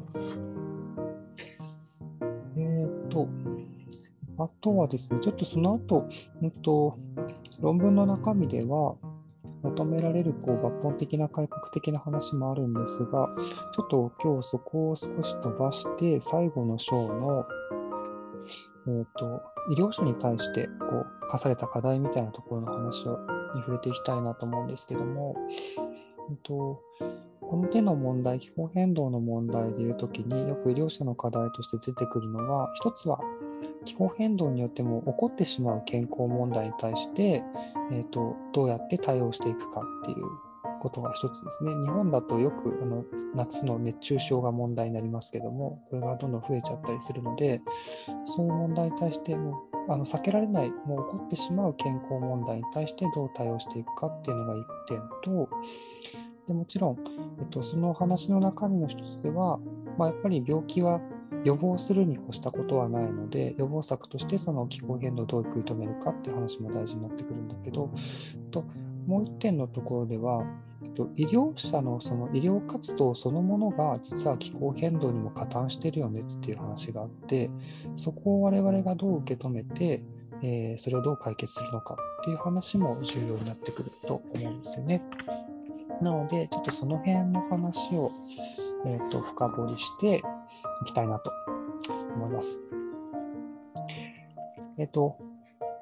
A: えー、と、あとはですね、ちょっとその後、うんと、論文の中身では、求められるこう抜本的な改革的な話もあるんですが、ちょっと今日そこを少し飛ばして、最後の章の、えー、と医療者に対してこう課された課題みたいなところの話をに触れていきたいなと思うんですけども、えーとこの手の問題、気候変動の問題でいうときによく医療者の課題として出てくるのは、一つは気候変動によっても起こってしまう健康問題に対して、えー、とどうやって対応していくかっていうことが一つですね。日本だとよくあの夏の熱中症が問題になりますけども、これがどんどん増えちゃったりするので、そういう問題に対してもあの避けられない、もう起こってしまう健康問題に対してどう対応していくかっていうのが一点と、でもちろん、えっと、その話の中身の一つでは、まあ、やっぱり病気は予防するに越したことはないので、予防策としてその気候変動をどう食い止めるかっていう話も大事になってくるんだけど、ともう一点のところでは、医療者のその医療活動そのものが実は気候変動にも加担してるよねっていう話があって、そこを我々がどう受け止めて、えーそれをどう解決するのかっていう話も重要になってくると思うんですよね。なので、ちょっとその辺の話を、えー、と深掘りしていきたいなと思います。えっ、と、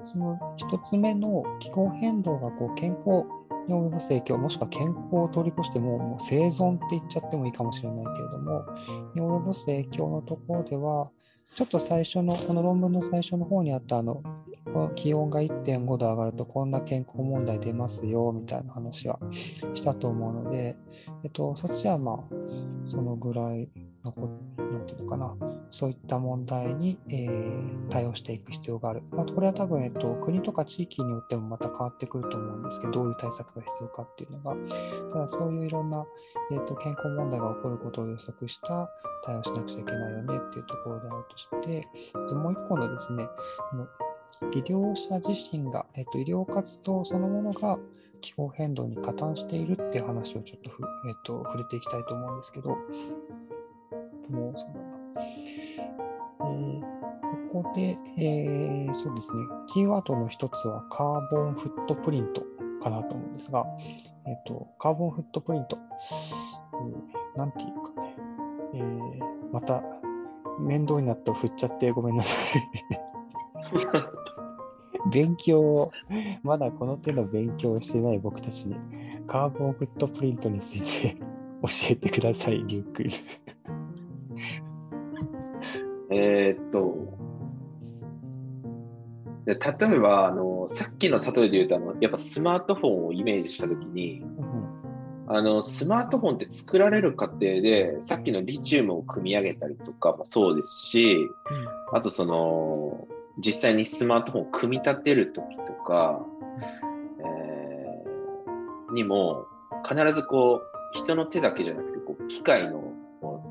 A: その一つ目の気候変動がこう健康に及ぼす影響、もしくは健康を通り越してももう生存って言っちゃってもいいかもしれないけれども、に及ぼす影響のところでは、ちょっと最初の、この論文の最初の方にあったあの、この気温が1.5度上がるとこんな健康問題出ますよみたいな話はしたと思うので、えっと、そっちはまあ、そのぐらいのこ、なんていうのかな、そういった問題に、えー対応していく必要がある。まあ、これは多分、えっと、国とか地域によってもまた変わってくると思うんですけど、どういう対策が必要かっていうのが。ただ、そういういろんな、えっと、健康問題が起こることを予測した対応しなくちゃいけないよねっていうところであるとして、でもう一個のですね、医療者自身が、えっと、医療活動そのものが気候変動に加担しているっていう話をちょっと、えっと、触れていきたいと思うんですけど、もうそうだな。えーここで、えーそうですね、キーワードの一つはカーボンフットプリントかなと思うんですが、えっと、カーボンフットプリント、うんなんていうかね、えーまた面倒になって振っちゃってごめんなさい。勉強を、まだこの手の勉強をしてない僕たちに、カーボンフットプリントについて 教えてください、リュック。
B: えーっと、で例えばあの、さっきの例えで言うとあの、やっぱスマートフォンをイメージしたときに、あのスマートフォンって作られる過程で、さっきのリチウムを組み上げたりとかもそうですし、あとその、実際にスマートフォンを組み立てるときとか、えーにも、必ずこう、人の手だけじゃなくて、こう機械の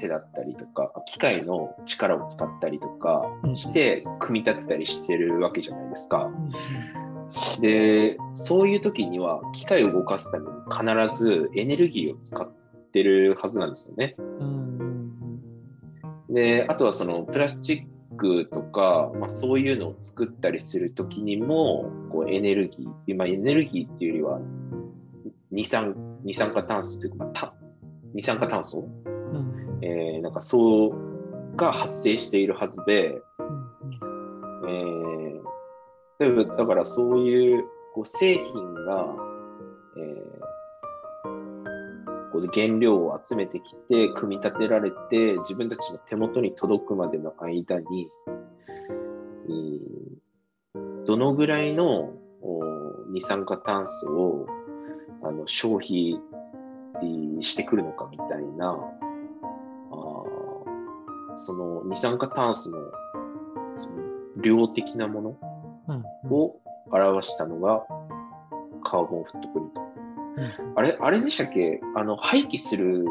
B: 手だったりとか、機械の力を使ったりとかして、組み立てたりしてるわけじゃないですか。で、そういう時には、機械を動かすために必ずエネルギーを使ってるはずなんですよね。で、あとはそのプラスチックとか、まあ、そういうのを作ったりするときにも、こうエネルギー、まあ、エネルギーっていうよりは二酸、二酸化炭素というか、まあ、た二酸化炭素、えーなんかそうが発生しているはずで、
A: うん
B: えー例えばだからそういうこう製品が、えーこう原料を集めてきて組み立てられて自分たちの手元に届くまでの間に、えーどのぐらいのお二酸化炭素をあの消費えーしてくるのかみたいなその二酸化炭素のその量的なもの
A: うんうん
B: を表したのがカーボンフットプリント。あれ、あれでしたっけ？あの、廃棄する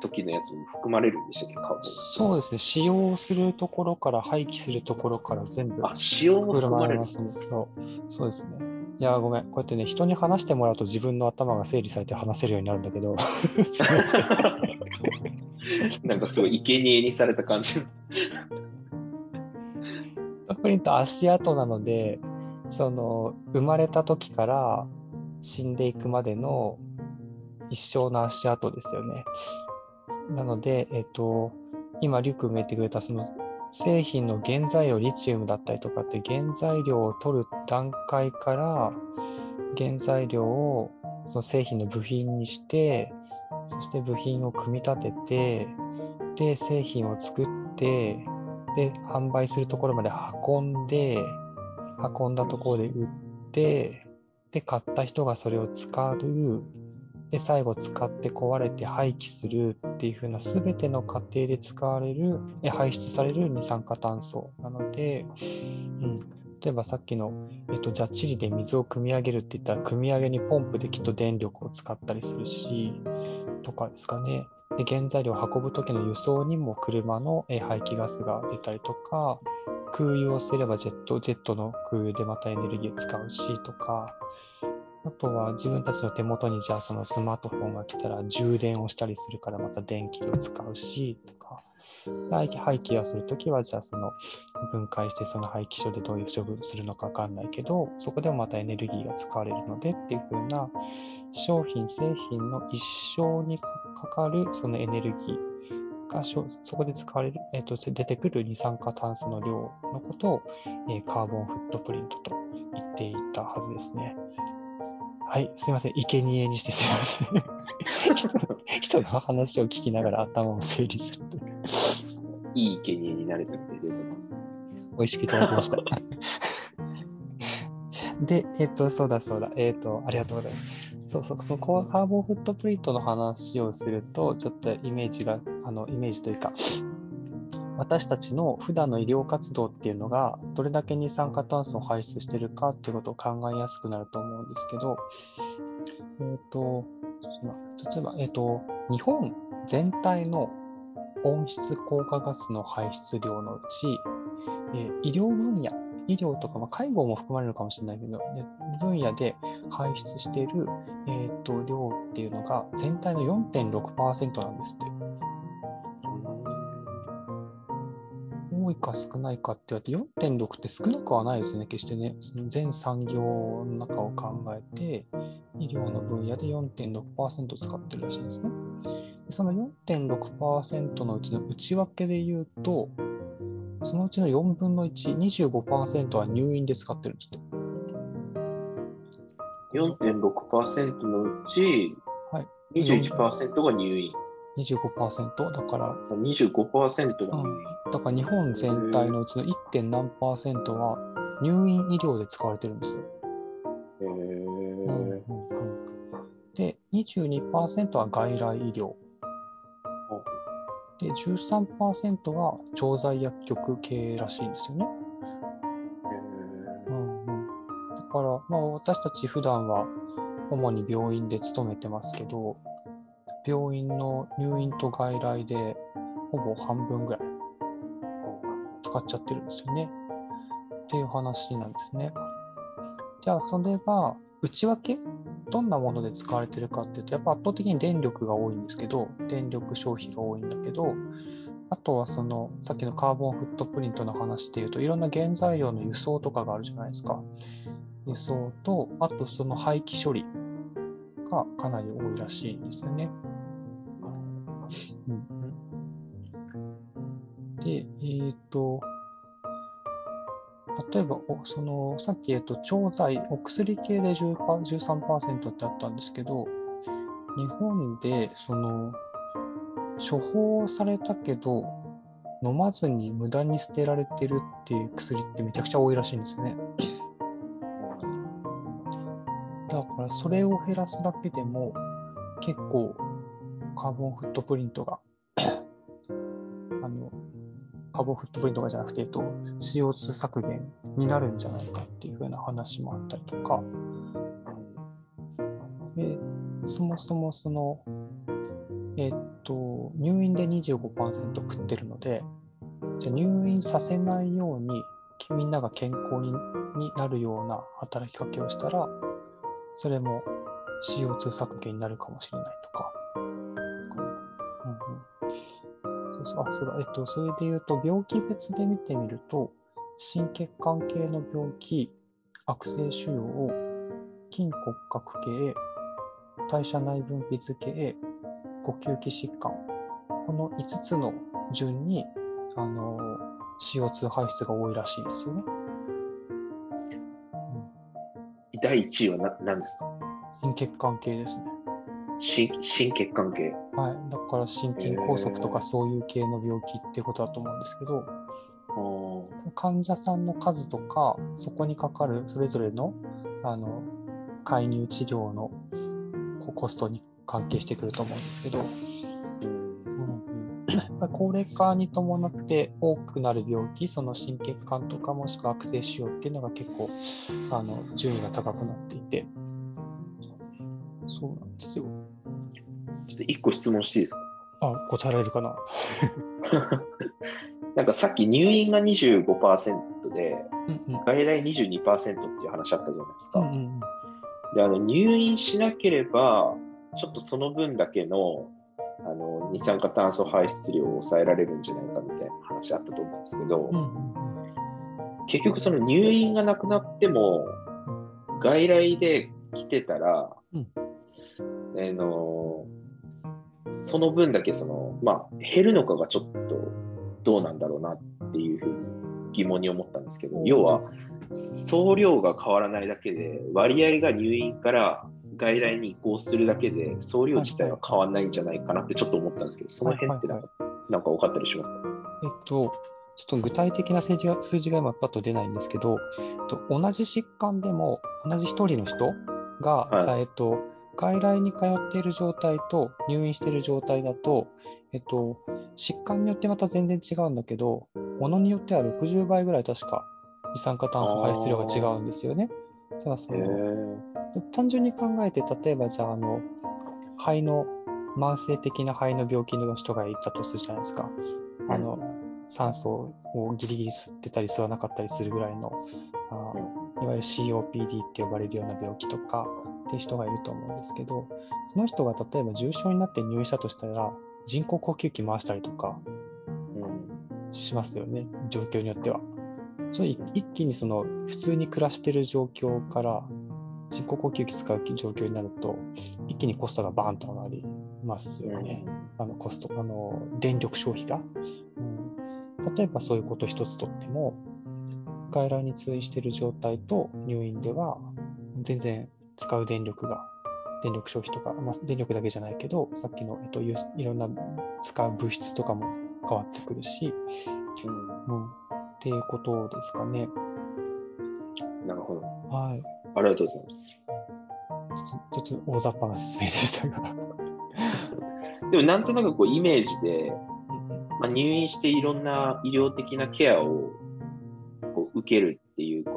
B: 時のやつも含まれるんでしたっけ？カーボン。
A: そうですね、使用するところから廃棄するところから全部
B: あ、使用も
A: 含
B: 含まれる
A: ね。そうそうですね。いや、ごめん。こうやってね、人に話してもらうと自分の頭が整理されて話せるようになるんだけど。
B: なんかすごい生贄にされた感じ。
A: プリント足跡なので、その生まれた時から死んでいくまでの一生の足跡ですよね。なので、えっと、今、リュウ君が言ってくれたその製品の原材料、リチウムだったりとかって原材料を取る段階から原材料をその製品の部品にして、そして部品を組み立てて、で、製品を作って、で、販売するところまで運んで、運んだところで売って、で、買った人がそれを使う、で、最後使って壊れて廃棄するっていう風な全ての過程で使われる、排出される二酸化炭素なので、うん、例えばさっきの、えっと、じゃあチリで水を汲み上げるって言ったら、汲み上げにポンプできっと電力を使ったりするし、とかですかね。で原材料を運ぶ時の輸送にも車の排気ガスが出たりとか、空輸をすればジェット、ジェットの空輸でまたエネルギーを使うしとか、あとは自分たちの手元にじゃあそのスマートフォンが来たら充電をしたりするからまた電気を使うしとか、廃棄をするときはじゃあその分解してその廃棄所でどういう処分するのかわかんないけど、そこでもまたエネルギーが使われるのでっていう風な商品、製品の一生にかかるそのエネルギーがそこで使われる、えーと出てくる二酸化炭素の量のことを、えーカーボンフットプリントと言っていたはずですね。はい、すいません。生贄にしてすいません。人の人の話を聞きながら頭を整理するという。
B: いい生贄になれたので、よかったです。
A: 美味しくいただきました。で、えっ、と、そうだそうだ、えっ、と、ありがとうございます。そうそう、そこはカーボンフットプリントの話をすると、ちょっとイメージが、あの、イメージというか、私たちの普段の医療活動っていうのが、どれだけ二酸化炭素を排出してるかっていうことを考えやすくなると思うんですけど、えっ、と、例えば、えっ、と、日本全体の温室効果ガスの排出量のうち、えー医療分野、医療とか、まあ、介護も含まれるかもしれないけど、ね分野で排出している、えー、と量っていうのが全体の4.6%なんですって。多いか少ないかって言われて、4.6って少なくはないですね、決してね。その全産業の中を考えて、医療の分野で4.6%使ってるらしいんですね。その4.6%のうちの内訳で言うと、そのうちの4分の1、25%は入院で使ってるんですって。
B: 4.6%のうち、
A: はい
B: 21%が入院。
A: 25%だから、
B: 25%が入院。
A: だから日本全体のうちの 1. 点何パーセントは入院医療で使われてるんですよ。
B: へ
A: うんうん
B: ー
A: うんで、22%は外来医療。で、13%が調剤薬局系らしいんですよね。うんうん、だから、まあ、私たち普段は主に病院で勤めてますけど、病院の入院と外来でほぼ半分ぐらい使っちゃってるんですよね。っていう話なんですね。じゃあ、それが内訳どんなもので使われてるかっていうと、やっぱ圧倒的に電力が多いんですけど、電力消費が多いんだけど、あとはその、さっきのカーボンフットプリントの話でいうと、いろんな原材料の輸送とかがあるじゃないですか。輸送と、あとその廃棄処理がかなり多いらしいんですよね。うん、で、えっ、と、例えば、そのさっき、えっと、調剤、お薬系で13%ってあったんですけど、日本でその処方されたけど、飲まずに無駄に捨てられてるっていう薬ってめちゃくちゃ多いらしいんですよね。だからそれを減らすだけでも結構カーボンフットプリントがカーボンフットプリントがじゃなくて、えっと、CO2 削減になるんじゃないかっていうふうな話もあったりとか、でそもそもその、えっと、入院で25%食ってるので、じゃ入院させないように、みんなが健康にになるような働きかけをしたら、それも CO2 削減になるかもしれない。あそうだえっと、それで言うと、病気別で見てみると、心血管系の病気、悪性腫瘍、筋骨格系、代謝内分泌系、呼吸器疾患、この5つの順にあの CO2 排出が多いらしいんですよね。
B: 第1位はな何ですか？
A: 心血管系ですね。
B: 心心血管系。
A: はい。だから心筋梗塞とかそういう系の病気ってことだと思うんですけど、患者さんの数とか、そこにかかるそれぞれのあの介入治療のコストに関係してくると思うんですけど、高齢化に伴って多くなる病気、その心血管とかもしくは悪性腫瘍っていうのが結構あの順位が高くなっていて、そうなんですよ。
B: ちょっと一個質問していいですか？
A: あ、答えられるかな？
B: なんかさっき入院が25%で、うんうん、外来22%っていう話あったじゃないですか。うんうん、であの入院しなければ、ちょっとその分だけのあの二酸化炭素排出量を抑えられるんじゃないかみたいな話あったと思うんですけど、うんうん、結局その入院がなくなっても外来で来てたら、うん、あのその分だけその、まあ、減るのかがちょっとどうなんだろうなっていうふうに疑問に思ったんですけど、要は総量が変わらないだけで割合が入院から外来に移行するだけで総量自体は変わらないんじゃないかなってちょっと思ったんですけど、その辺ってなんか,、なんか分かったりしますか、
A: えっと、ちょっと具体的な数字が数字が今パッと出ないんですけど、同じ疾患でも同じ1人の人が、はい、えっと、外来に通っている状態と入院している状態だと、えっと、疾患によってまた全然違うんだけど、ものによっては60倍ぐらい確か二酸化炭素排出量が違うんですよね。ただその単純に考えて、例えばじゃあ、あの肺の慢性的な肺の病気の人がいたとするじゃないですか。あの酸素をギリギリ吸ってたり吸わなかったりするぐらいの、あいわゆる COPD って呼ばれるような病気とかって人がいると思うんですけど、その人が例えば重症になって入院したとしたら、人工呼吸器回したりとかしますよね、状況によっては。そ一気にその普通に暮らしてる状況から人工呼吸器使う状況になると一気にコストがバーンと上がりますよね。あのコスト、あの電力消費が、うん。例えばそういうこと一つとっても外来に通院している状態と入院では全然使う電力が電力消費とか、まあ、電力だけじゃないけどさっきの、えっと、いろんな使う物質とかも変わってくるし、うん、っていうことですかね。
B: なるほど。
A: はい。
B: ありがとうござい
A: ます。ちょっとちょっと大雑把な説明でしたが。
B: でもなんとなくこうイメージで、まあ、入院していろんな医療的なケアをこう受ける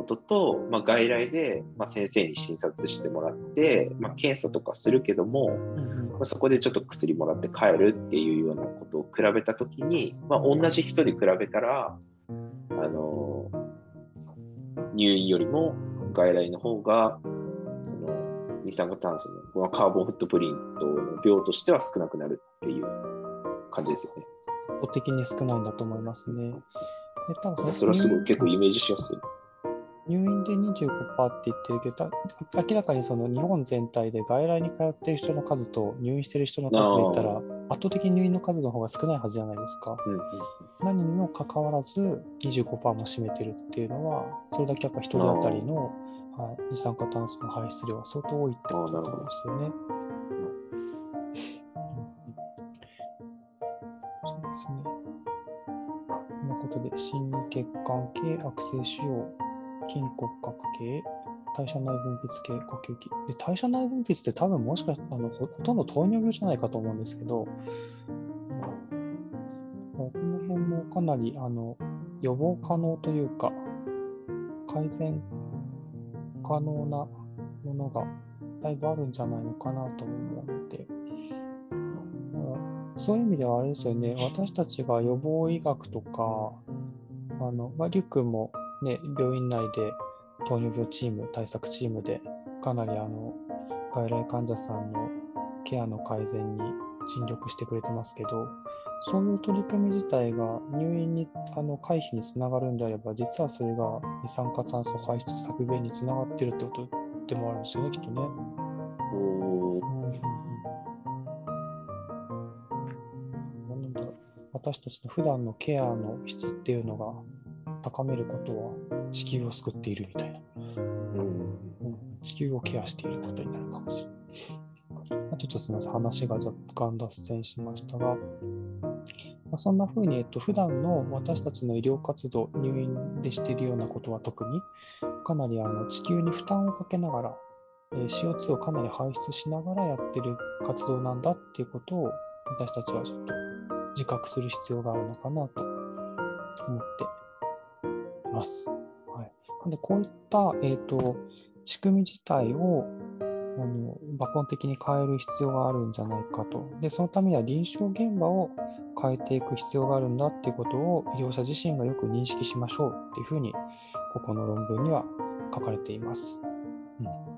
B: ことと、まあ、外来で、まあ、先生に診察してもらって、まあ、検査とかするけども、まあ、そこでちょっと薬もらって帰るっていうようなことを比べたときに、まあ、同じ人で比べたら、あの入院よりも外来の方がその二酸化炭素のこのカーボンフットプリントの量としては少なくなるっていう感じですよね。
A: 的に少ないんだと思いますね。で
B: 多分それはすごい結構イメージしやすい。
A: 入院で25%って言ってるけど、明らかにその日本全体で外来に通っている人の数と入院している人の数で言ったら、圧倒的に入院の数の方が少ないはずじゃないですか。うんうん、何にもかかわらず25%も占めてるっていうのは、それだけやっぱ1人当たりの、はい、二酸化炭素の排出量は相当多いってことですよね。そうですね。ということで、心血管系悪性腫瘍筋骨格系、代謝内分泌系、呼吸器。で代謝内分泌って多分もしかしたらあのほとんど糖尿病じゃないかと思うんですけど、この辺もかなりあの予防可能というか、改善可能なものがだいぶあるんじゃないのかなと思うので、そういう意味ではあれですよね、私たちが予防医学とか、あのまあ、リュックも、ね、病院内で糖尿病チーム、対策チームで、かなりあの外来患者さんのケアの改善に尽力してくれてますけど、そういう取り組み自体が入院にあの回避につながるんであれば、実はそれが二酸化炭素排出削減につながってるってことでもあるんですよね、きっとね。私たちの普段のケアの質っていうのが高めることは地球を救っているみたいな、
B: うん。
A: うん地球をケアしていることになるかもしれない。あちょっとすみません、話が若干脱線しましたが、まあ、そんな風に、えっと、普段の私たちの医療活動、入院でしているようなことは特に、かなりあの地球に負担をかけながら、えー CO2 をかなり排出しながらやってる活動なんだっていうことを、私たちはちょっと自覚する必要があるのかなと思っています。はい、なんでこういった、えー、と仕組み自体をあの抜本的に変える必要があるんじゃないかと。で、そのためには臨床現場を変えていく必要があるんだっていうことを医療者自身がよく認識しましょうっていうふうに、ここの論文には書かれています。うん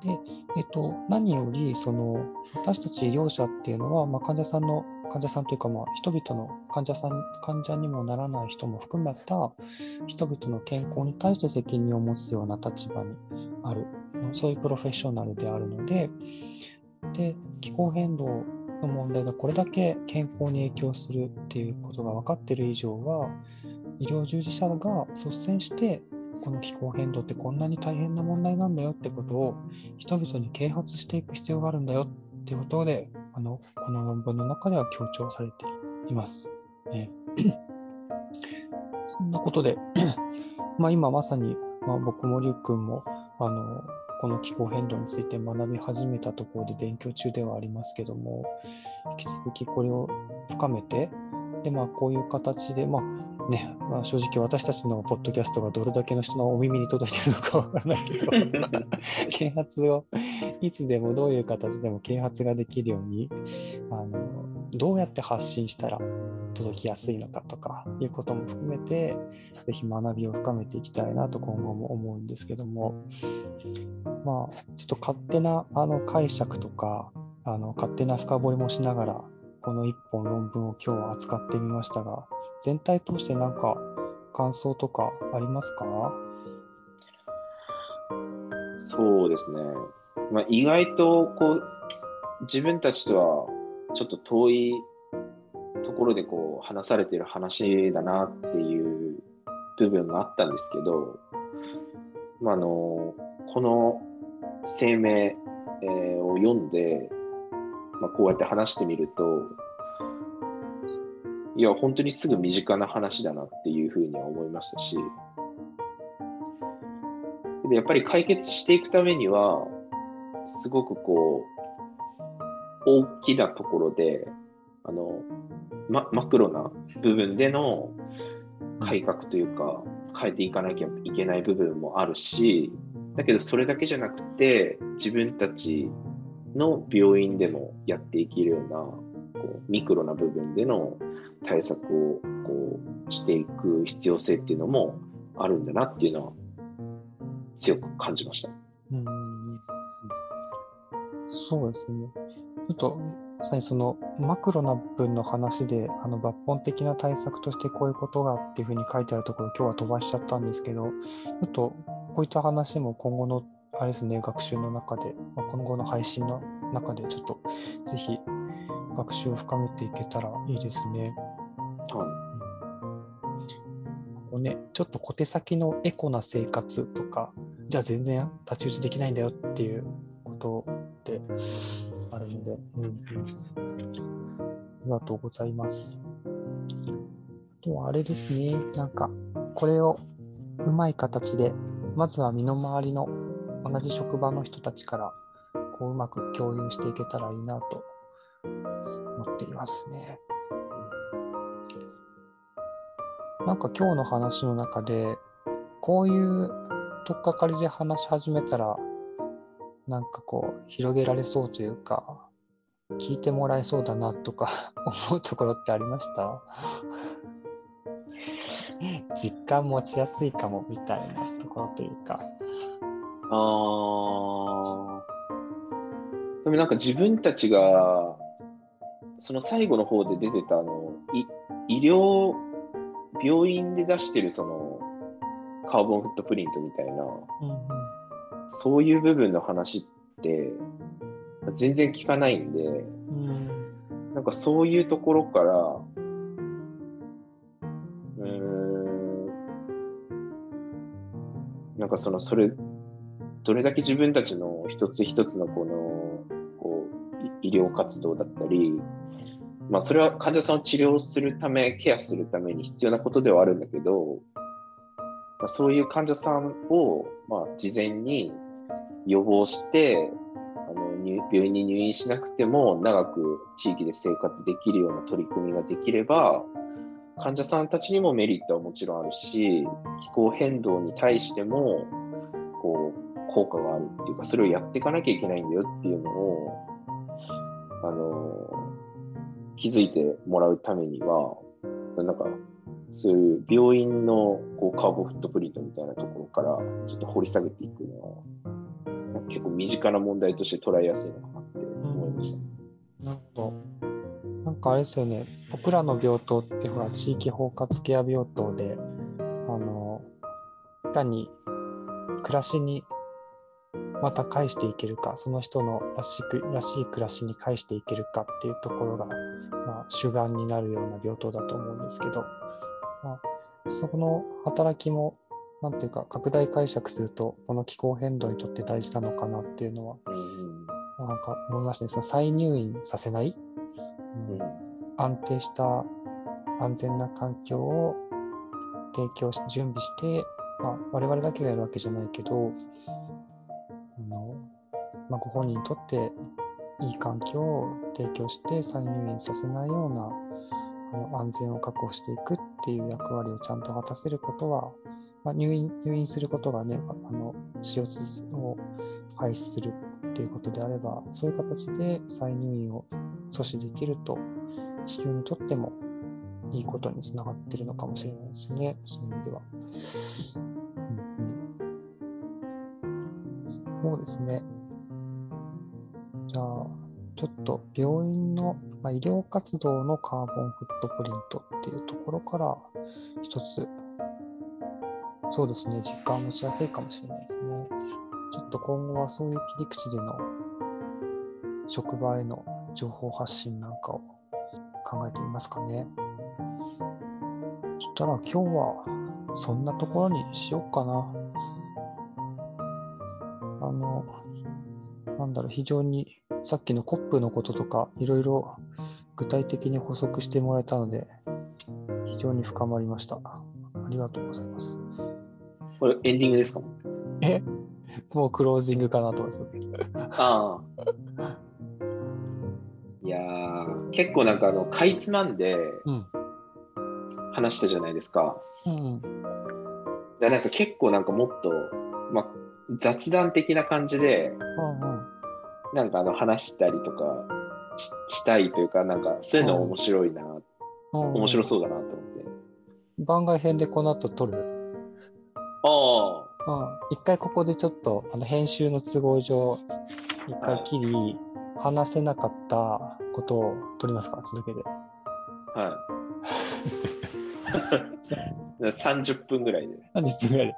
A: で、えっと、何より、その、私たち医療者っていうのは、まあ、患者さんの、患者さんというか、まあ、人々の患者さん、患者にもならない人も含めた人々の健康に対して責任を持つような立場にある、そういうプロフェッショナルであるので、で、気候変動の問題がこれだけ健康に影響するっていうことが分かっている以上は、医療従事者が率先して、この気候変動ってこんなに大変な問題なんだよってことを人々に啓発していく必要があるんだよっていうことで、あのこの論文の中では強調されています。ね、そんなことで、まあ今まさに、まあ、僕もりゅうくんもあのこの気候変動について学び始めたところで勉強中ではありますけども、引き続きこれを深めて、でまあ、こういう形で、まあねまあ、正直私たちのポッドキャストがどれだけの人のお耳に届いてるのかわからないけど、啓発をいつでもどういう形でも啓発ができるようにあの、どうやって発信したら届きやすいのかとかいうことも含めて、ぜひ学びを深めていきたいなと今後も思うんですけども、まあ、ちょっと勝手なあの解釈とか、あの勝手な深掘りもしながら、この一本論文を今日は扱ってみましたが、全体通してなんか感想とかありますか？
B: そうですね。まあ、意外とこう自分たちとはちょっと遠いところでこう話されてる話だなっていう部分があったんですけど、まあ、あのこの声明、えーを読んで、まあ、こうやって話してみるといや本当にすぐ身近な話だなっていうふうには思いましたしでやっぱり解決していくためにはすごくこう大きなところであの、ま、マクロな部分での改革というか変えていかなきゃいけない部分もあるしだけどそれだけじゃなくて自分たちの病院でもやっていけるようなこうミクロな部分での対策をこうしていく必要性っていうのもあるんだなっていうのは強く感じました。
A: うんそうですね。ちょっと、まさにそのマクロな分の話で、あの抜本的な対策としてこういうことがっていうふうに書いてあるところ、今日は飛ばしちゃったんですけど、ちょっとこういった話も今後の、あれですね、学習の中で、まあ今後の配信の中で、ちょっとぜひ学習を深めていけたらいいですね。
B: は
A: こうね、ちょっと小手先のエコな生活とか、じゃあ全然太刀打ちできないんだよっていうことってあるので、うん、ありがとうございます。あとはあれですね、なんか、これをうまい形で、まずは身の回りの同じ職場の人たちから、こううまく共有していけたらいいなと思っていますね。なんか今日の話の中で、こういうとっかかりで話し始めたら、なんかこう、広げられそうというか、聞いてもらえそうだなとか 思うところってありました？実感持ちやすいかもみたいなところというか。
B: あー。でもなんか自分たちが、その最後の方で出てたあの、い医療、病院で出してるその、カーボンフットプリントみたいな、
A: うんうん
B: そういう部分の話って、全然聞かないんで、
A: うん
B: なんかそういうところから、うん、なんかその、それ、どれだけ自分たちの一つ一つのこの、こう、医療活動だったり、まあそれは患者さんを治療するため、ケアするために必要なことではあるんだけど、まあ、そういう患者さんを、まあ、事前に予防して、あの入病院に入院しなくても長く地域で生活できるような取り組みができれば患者さんたちにもメリットはもちろんあるし気候変動に対してもこう効果があるっていうかそれをやっていかなきゃいけないんだよっていうのをあの気づいてもらうためにはなんかそういう病院のこうカーボンフットプリントみたいなところからちょっと掘り下げていくのは結構身近な問題として捉えやすいのかなって思いました。
A: なるほど。なんかあれですよね、僕らの病棟ってほら、地域包括ケア病棟で、あの、いかに暮らしにまた返していけるか、その人のらしくらしい暮らしに返していけるかっていうところが、まあ、主眼になるような病棟だと思うんですけど、そこの働きも、なんていうか、拡大解釈すると、この気候変動にとって大事なのかなっていうのは、
B: うん
A: なんか思いましたね。その再入院させない、うん。
B: うん。
A: 安定した安全な環境を提供し、準備して、まあ、我々だけがやるわけじゃないけど、あのまあ、ご本人にとっていい環境を提供して再入院させないような安全を確保していくっていう役割をちゃんと果たせることは、まあ、入院入院することがね、あの CO2 を排出するっていうことであれば、そういう形で再入院を阻止できると、地球にとってもいいことにつながってるのかもしれないですね、そういう意味では。うんうん、そうですね。じゃあ、ちょっと病院の、まあ、医療活動のカーボンフットプリントっていうところから、一つ、そうですね、実感を持ちやすいかもしれないですね。ちょっと今後はそういう切り口での職場への情報発信なんかを考えてみますかね。そしたら今日はそんなところにしようかな。あの、なんだろう、非常にさっきのコップのこととかいろいろ具体的に補足してもらえたので、非常に深まりました。ありがとうございます。
B: これエンディングですか？
A: え？もうクロージングかなと思います。
B: ああ。いやー、結構なんかあの、かいつまんで
A: うん。
B: 話したじゃないですか。
A: うん。
B: でなんか結構なんかもっと、まあ、雑談的な感じで、
A: うんうん。
B: なんかあの話したりとかししたいというか、なんかそういうの面白いな、面白そうだなと思って。
A: 番外編でこの後撮る？
B: あ
A: うん。一回ここでちょっとあの編集の都合上、一回切り、話せなかったことを撮りますか？続けて。
B: あ、はい。30分ぐらいで。
A: 30分ぐらいで。